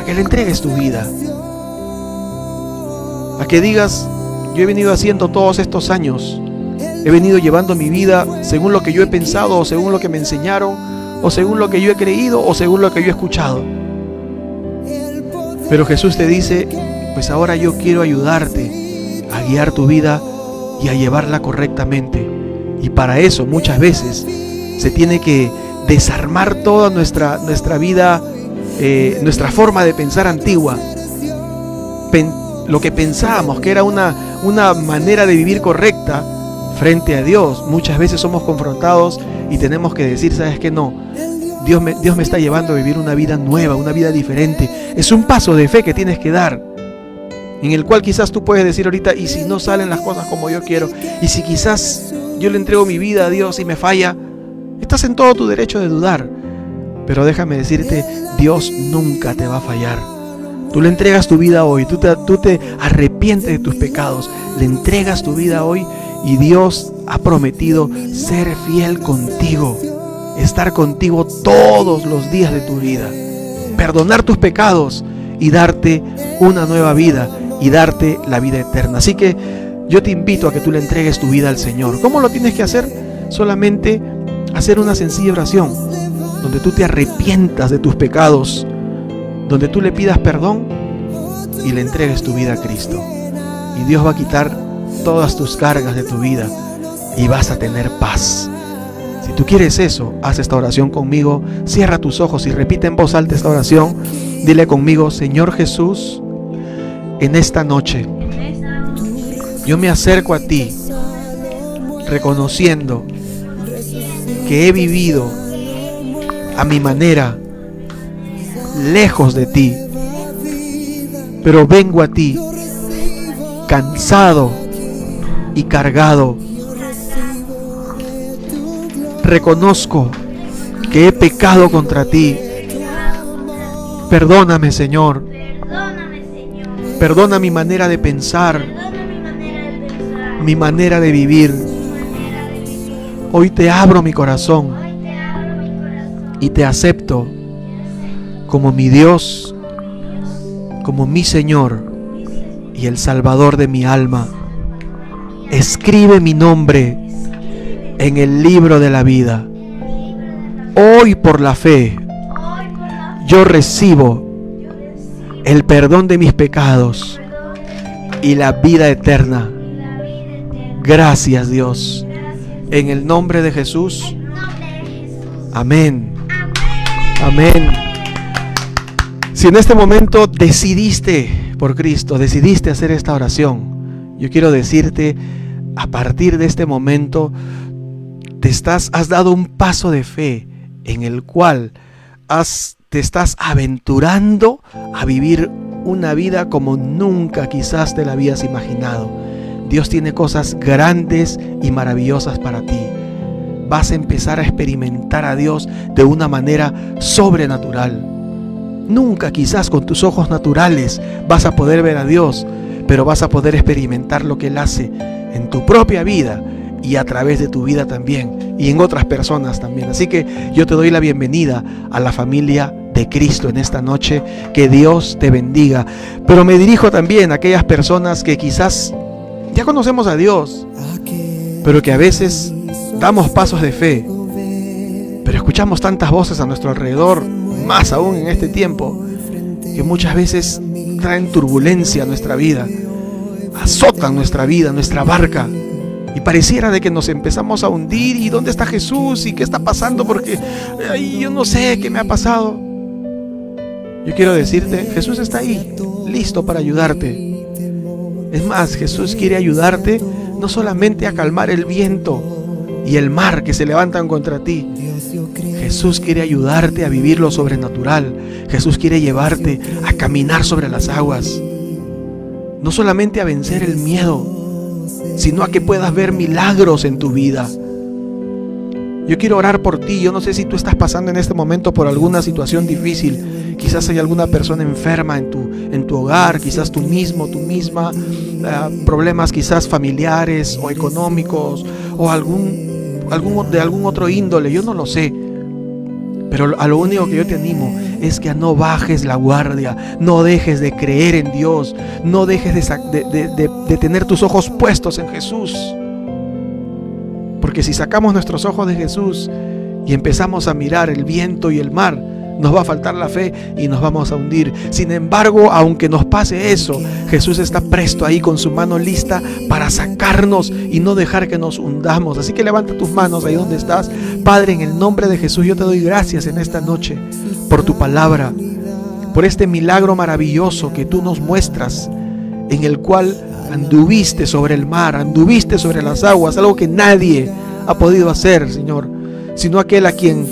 S2: a que le entregues tu vida, a que digas, yo he venido haciendo todos estos años, he venido llevando mi vida según lo que yo he pensado o según lo que me enseñaron o según lo que yo he creído o según lo que yo he escuchado. Pero Jesús te dice, pues ahora yo quiero ayudarte a guiar tu vida y a llevarla correctamente. Y para eso muchas veces se tiene que desarmar toda nuestra, nuestra vida, eh, nuestra forma de pensar antigua. lo que pensábamos que era una, una manera de vivir correcta frente a Dios, muchas veces somos confrontados y tenemos que decir, ¿sabes qué? No, Dios me, Dios me está llevando a vivir una vida nueva, una vida diferente. Es un paso de fe que tienes que dar en el cual quizás tú puedes decir ahorita, y si no salen las cosas como yo quiero, y si quizás yo le entrego mi vida a Dios y me falla, Estás en todo tu derecho de dudar. Pero déjame decirte, Dios nunca te va a fallar. Tú le entregas tu vida hoy, tú te, tú te arrepientes de tus pecados, le entregas tu vida hoy y Dios ha prometido ser fiel contigo. estar contigo todos los días de tu vida, perdonar tus pecados y darte una nueva vida y darte la vida eterna. Así que yo te invito a que tú le entregues tu vida al Señor. ¿Cómo lo tienes que hacer? Solamente hacer una sencilla oración donde tú te arrepientas de tus pecados, donde tú le pidas perdón y le entregues tu vida a Cristo. Y Dios va a quitar todas tus cargas de tu vida y vas a tener paz. Si tú quieres eso, haz esta oración conmigo, cierra tus ojos y repite en voz alta esta oración. Dile conmigo, Señor Jesús, en esta noche yo me acerco a ti reconociendo que he vivido a mi manera lejos de ti, pero vengo a ti cansado y cargado. Reconozco que he pecado contra ti. Perdóname, Señor. Perdona mi manera de pensar, mi manera de vivir. Hoy te abro mi corazón y te acepto como mi Dios, como mi Señor y el Salvador de mi alma. Escribe mi nombre en el libro de la vida. Hoy por la fe yo recibo el perdón de mis pecados y la vida eterna. Gracias Dios. En el nombre de Jesús. Amén. Amén. Si en este momento decidiste por Cristo, decidiste hacer esta oración, yo quiero decirte, a partir de este momento, te estás, has dado un paso de fe en el cual has, te estás aventurando a vivir una vida como nunca quizás te la habías imaginado. Dios tiene cosas grandes y maravillosas para ti. Vas a empezar a experimentar a Dios de una manera sobrenatural. Nunca quizás con tus ojos naturales vas a poder ver a Dios, pero vas a poder experimentar lo que Él hace en tu propia vida y a través de tu vida también y en otras personas también. Así que yo te doy la bienvenida a la familia de Cristo en esta noche. Que Dios te bendiga. Pero me dirijo también a aquellas personas que quizás ya conocemos a Dios, pero que a veces damos pasos de fe, pero escuchamos tantas voces a nuestro alrededor, más aún en este tiempo, que muchas veces traen turbulencia a nuestra vida, azotan nuestra vida, nuestra barca. Y pareciera de que nos empezamos a hundir y dónde está Jesús y qué está pasando porque yo no sé qué me ha pasado. Yo quiero decirte, Jesús está ahí, listo para ayudarte. Es más, Jesús quiere ayudarte no solamente a calmar el viento y el mar que se levantan contra ti. Jesús quiere ayudarte a vivir lo sobrenatural. Jesús quiere llevarte a caminar sobre las aguas. No solamente a vencer el miedo, sino a que puedas ver milagros en tu vida. Yo quiero orar por ti. Yo no sé si tú estás pasando en este momento por alguna situación difícil. Quizás hay alguna persona enferma en tu, en tu hogar, quizás tú mismo, tú misma, eh, problemas quizás familiares o económicos o algún, algún, de algún otro índole. Yo no lo sé. Pero a lo único que yo te animo es que no bajes la guardia, no dejes de creer en Dios, no dejes de, de tener tus ojos puestos en Jesús. Porque si sacamos nuestros ojos de Jesús y empezamos a mirar el viento y el mar, nos va a faltar la fe y nos vamos a hundir. Sin embargo, aunque nos pase eso, Jesús está presto ahí con su mano lista para sacarnos y no dejar que nos hundamos. Así que levanta tus manos ahí donde estás. Padre, en el nombre de Jesús yo te doy gracias en esta noche por tu palabra, por este milagro maravilloso que tú nos muestras, en el cual anduviste sobre el mar, anduviste sobre las aguas, algo que nadie ha podido hacer, Señor, sino aquel a quien,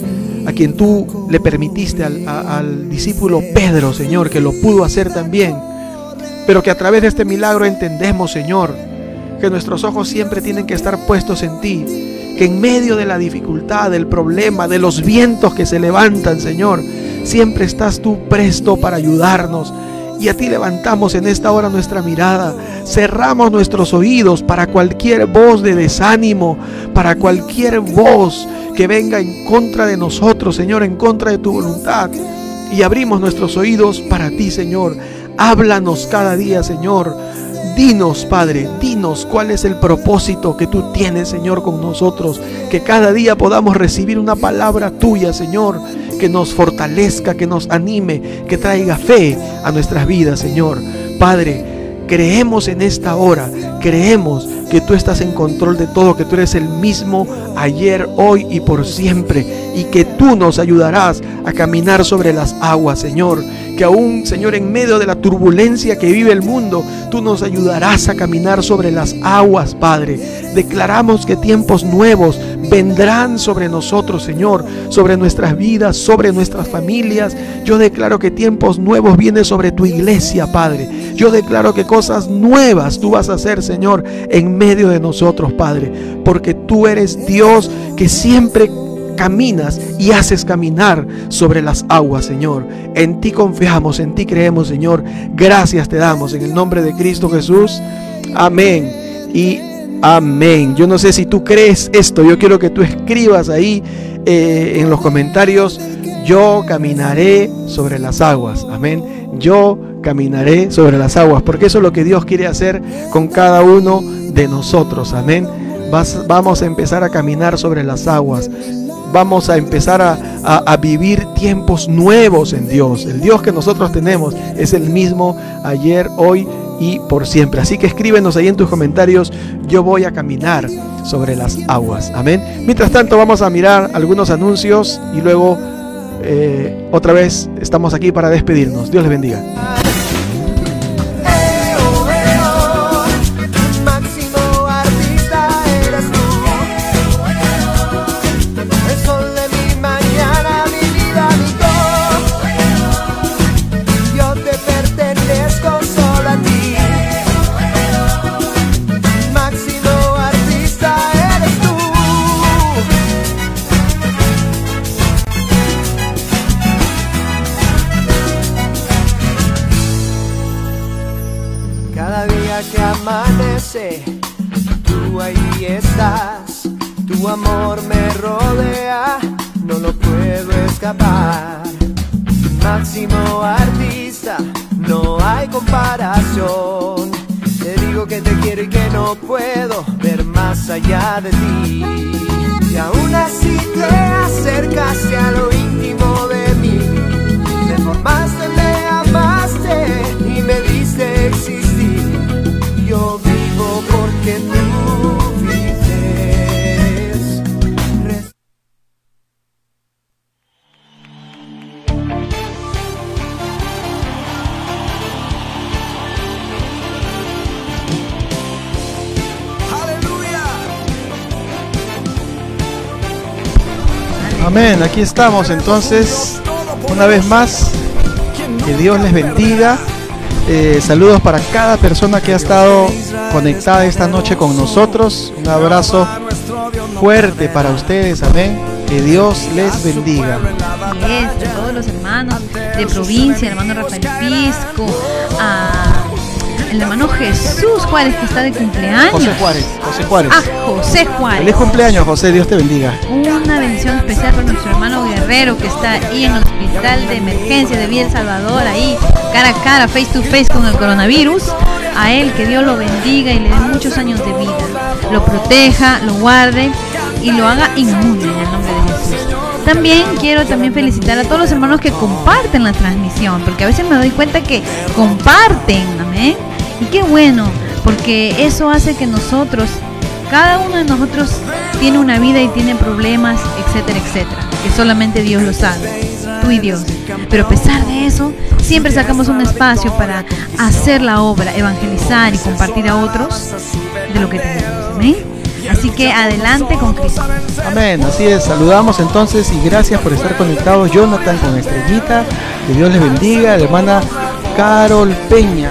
S2: a quien tú le permitiste al, al discípulo Pedro, Señor, que lo pudo hacer también, pero que a través de este milagro entendemos, Señor, que nuestros ojos siempre tienen que estar puestos en ti, que en medio de la dificultad, del problema, de los vientos que se levantan, Señor, siempre estás tú presto para ayudarnos Y a ti levantamos en esta hora nuestra mirada. Cerramos nuestros oídos para cualquier voz de desánimo, para cualquier voz que venga en contra de nosotros, Señor, en contra de tu voluntad. Y abrimos nuestros oídos para ti, Señor. Háblanos cada día, Señor. Dinos, Padre, dinos cuál es el propósito que tú tienes, Señor, con nosotros. Que cada día podamos recibir una palabra tuya, Señor, que nos fortalezca, que nos anime, que traiga fe a nuestras vidas, Señor. Padre, creemos en esta hora, creemos que tú estás en control de todo, que tú eres el mismo ayer, hoy y por siempre, y que tú nos ayudarás a caminar sobre las aguas, Señor. Que aún, Señor, en medio de la turbulencia que vive el mundo, tú nos ayudarás a caminar sobre las aguas, Padre. Declaramos que tiempos nuevos vendrán sobre nosotros, Señor, sobre nuestras vidas, sobre nuestras familias. Yo declaro que tiempos nuevos vienen sobre tu iglesia, Padre. Yo declaro que cosas nuevas tú vas a hacer, Señor, en medio de nosotros, Padre, porque tú eres Dios que siempre caminas y haces caminar sobre las aguas, Señor. En ti confiamos, en ti creemos, Señor. Gracias te damos en el nombre de Cristo Jesús. Amén. Y amén. Yo no sé si tú crees esto. Yo quiero que tú escribas ahí eh, en los comentarios. Yo caminaré sobre las aguas. Amén. Yo caminaré sobre las aguas. Porque eso es lo que Dios quiere hacer con cada uno de nosotros. Amén. vamos a empezar a caminar sobre las aguas vamos a empezar a, vivir tiempos nuevos en Dios. El Dios que nosotros tenemos es el mismo ayer, hoy y por siempre. Así que escríbenos ahí en tus comentarios, yo voy a caminar sobre las aguas. Amén. Mientras tanto vamos a mirar algunos anuncios y luego eh, otra vez estamos aquí para despedirnos. Dios les bendiga.
S3: Escapar. Máximo artista, no hay comparación. Te digo que te quiero y que no puedo ver más allá de ti. Y aún así te acercaste a lo íntimo de mí. Me formaste,
S2: Amén, aquí estamos entonces una vez más. Que Dios les bendiga. Eh, saludos para cada persona que ha estado conectada esta noche con nosotros. Un abrazo fuerte para ustedes, amén. Que Dios les bendiga.
S1: a todos los hermanos de provincia, hermano Rafael Pisco, a el hermano Jesús Juárez que está de cumpleaños.
S2: José Juárez, José Juárez.
S1: Ah, José Juárez.
S2: Feliz cumpleaños, José, Dios te bendiga.
S1: Una bendición especial para nuestro hermano Guerrero que está ahí en el hospital de emergencia de Villa El Salvador, ahí cara a cara, face to face con el coronavirus. A él que Dios lo bendiga y le dé muchos años de vida. Lo proteja, lo guarde y lo haga inmune en el nombre de Jesús. También quiero también felicitar a todos los hermanos que comparten la transmisión, porque a veces me doy cuenta que comparten, amén y qué bueno, porque eso hace que nosotros, cada uno de nosotros tiene una vida y tiene problemas, etcétera, etcétera, que solamente Dios lo sabe, tú y Dios. Pero a pesar de eso, siempre sacamos un espacio para hacer la obra, evangelizar y compartir a otros de lo que tenemos. Así que adelante con Cristo.
S2: Amén, así es. Saludamos entonces y gracias por estar conectados. Jonathan con Estrellita. Que Dios les bendiga. Hermana Carol Peña.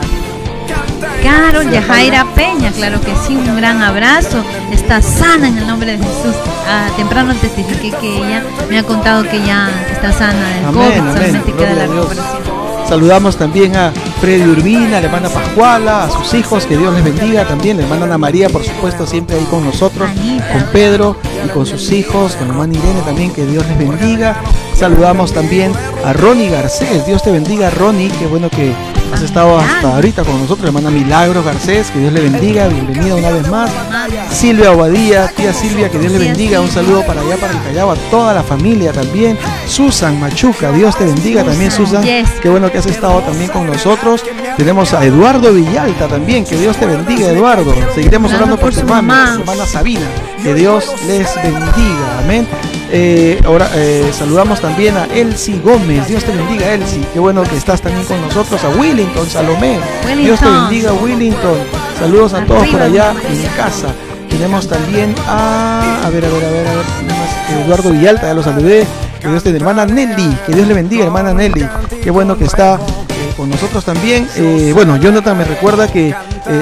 S1: Carol Yajaira Peña, claro que sí, un gran abrazo. Está sana en el nombre de Jesús. Ah, temprano testifiqué que ella me ha contado que ya está sana del COVID, solamente queda la recuperación.
S2: Saludamos también a Freddy Urbina, a la hermana Pascuala, a sus hijos, que Dios les bendiga también. La hermana Ana María, por supuesto, siempre ahí con nosotros, con Pedro y con sus hijos, con la hermana Irene también, que Dios les bendiga. Saludamos también a Ronnie Garcés. Dios te bendiga, Ronnie. Qué bueno que has estado hasta ahorita con nosotros. Hermana Milagros Garcés, que Dios le bendiga. Bienvenida una vez más. Silvia Obadía, tía Silvia, que Dios le bendiga. Un saludo para allá, para el Callao, a toda la familia también. Susan Machuca, Dios te bendiga también, Susan. Qué bueno que has estado también con nosotros. Tenemos a Eduardo Villalta también, que Dios te bendiga, Eduardo. Seguiremos hablando por su hermana, su hermana Sabina. Que Dios les bendiga. Amén. Eh, ahora eh, saludamos también a Elsie Gómez. Dios te bendiga, Elsie. Qué bueno que estás también con nosotros. A Willington Salomé. Dios te bendiga, Willington. Saludos a todos por allá en casa. Tenemos también a. A ver, a ver, a ver, a ver. Eduardo Villalta, ya lo saludé. Que Dios te hermana Nelly. Que Dios le bendiga, hermana Nelly. Qué bueno que está eh, con nosotros también. bueno, Jonathan me recuerda que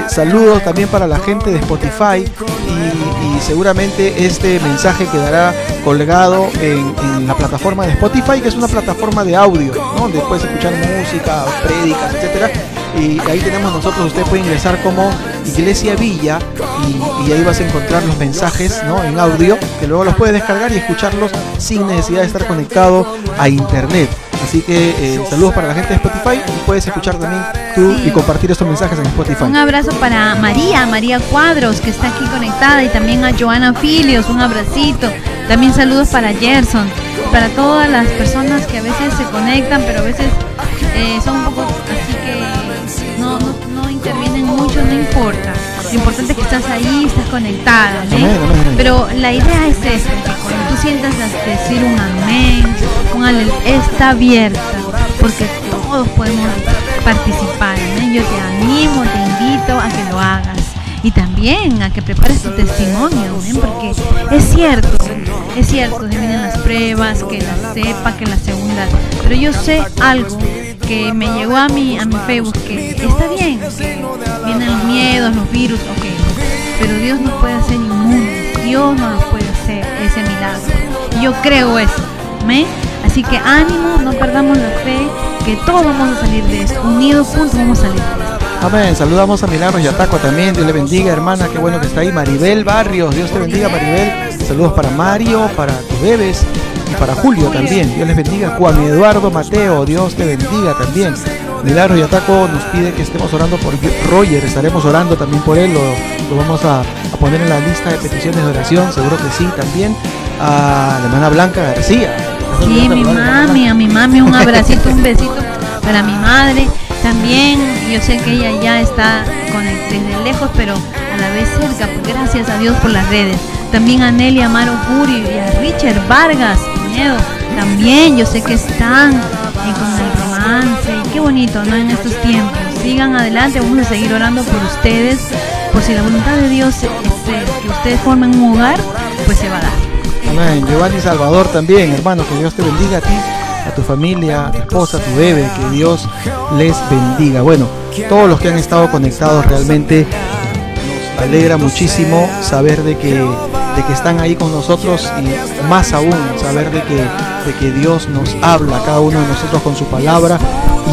S2: saludos también para la gente de Spotify y, y, seguramente este mensaje quedará colgado en, la plataforma de Spotify, que es una plataforma de audio, donde puedes escuchar música, prédicas, etcétera. Y ahí tenemos nosotros, usted puede ingresar como Iglesia Villa y, ahí vas a encontrar los mensajes ¿no? en audio, que luego los puedes descargar y escucharlos sin necesidad de estar conectado a internet. Así que eh, saludos para la gente de Spotify y puedes escuchar también tú y compartir estos mensajes en Spotify.
S1: Un abrazo para María, María Cuadros, que está aquí conectada, y también a Joana Filios, un abracito. También saludos para Gerson, para todas las personas que a veces se conectan, pero a veces eh, son un poco así que no, no, intervienen mucho, no importa. Lo importante es que estás ahí, estás conectada. Pero la idea es cuando sientas decir un amén, un alel, está abierta, porque todos podemos participar. Yo te animo, te invito a que lo hagas y también a que prepares tu testimonio, porque es cierto, es cierto, que vienen las pruebas, que la sepa, que la segunda, pero yo sé algo que me llegó a mi, a mi Facebook, que está bien, vienen los miedos, los virus, ok, pero Dios no puede hacer inmunes, Dios milagro. Yo creo eso, ¿me? Así que ánimo, no perdamos la fe, que todos vamos a salir de esto, unidos juntos vamos a salir.
S2: Amén. Saludamos a Milagros y Ataco también. Dios le bendiga, hermana. Qué bueno que está ahí. Maribel Barrios. Dios te bendiga, Maribel. Saludos para Mario, para tus bebés y para Julio también. Dios les bendiga. Juan Eduardo Mateo. Dios te bendiga también. Milagros y Ataco nos pide que estemos orando por Roger. Estaremos orando también por él. Lo, vamos a, poner en la lista de peticiones de oración. Seguro que sí también. A la hermana Blanca García.
S1: Sí, mi mami, a mi mami un abracito, un besito para mi madre también yo sé que ella ya está con desde lejos, pero a la vez cerca, pues, gracias a Dios por las redes. También a Nelly Amaro Curi y a Richard Vargas Pinedo. También yo sé que están con el romance. Qué bonito, ¿no? En estos tiempos. Sigan adelante, vamos a seguir orando por ustedes. Por si la voluntad de Dios es que ustedes formen un hogar, pues se va a dar.
S2: Amén. Giovanni Salvador también, hermano, que Dios te bendiga a ti a tu familia, a tu esposa, a tu bebé, que Dios les bendiga. Bueno, todos los que han estado conectados realmente nos alegra muchísimo saber de que, de que están ahí con nosotros y más aún saber de que, de que Dios nos habla a cada uno de nosotros con su palabra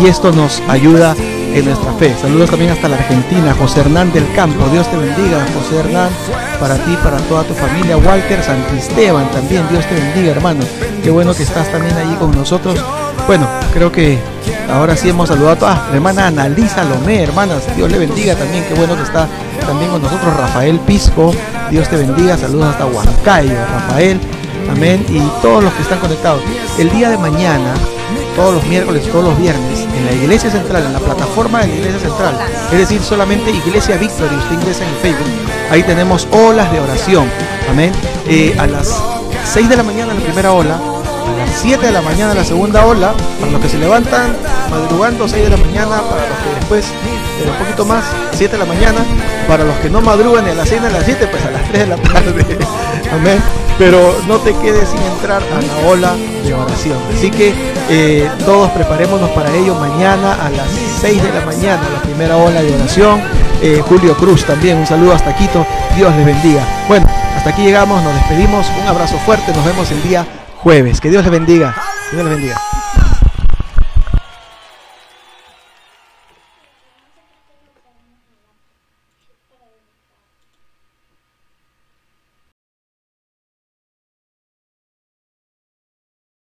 S2: y esto nos ayuda en nuestra fe. Saludos también hasta la Argentina, José Hernán del Campo. Dios te bendiga, José Hernán, para ti, para toda tu familia. Walter Santisteban también, Dios te bendiga, hermano. Qué bueno que estás también allí con nosotros. Bueno, creo que ahora sí hemos saludado a toda la hermana Analisa Lomé, hermanas. Dios le bendiga también. Qué bueno que está también con nosotros Rafael Pisco. Dios te bendiga. Saludos hasta Huancayo, Rafael. Amén. Y todos los que están conectados. El día de mañana todos los miércoles, todos los viernes, en la Iglesia Central, en la plataforma de la Iglesia Central, es decir, solamente Iglesia Victory, usted ingresa en Facebook, ahí tenemos olas de oración, amén, eh, a las 6 de la mañana la primera ola, a las 7 de la mañana la segunda ola, para los que se levantan madrugando 6 de la mañana, para los que después eh, un poquito más, 7 de la mañana, para los que no madrugan ni a las 6 ni a las 7, pues a las 3 de la tarde, amén pero no te quedes sin entrar a la ola de oración. Así que eh, todos preparémonos para ello mañana a las 6 de la mañana, la primera ola de oración. Eh, Julio Cruz también, un saludo hasta Quito, Dios les bendiga. Bueno, hasta aquí llegamos, nos despedimos, un abrazo fuerte, nos vemos el día jueves. Que Dios les bendiga, que Dios les bendiga.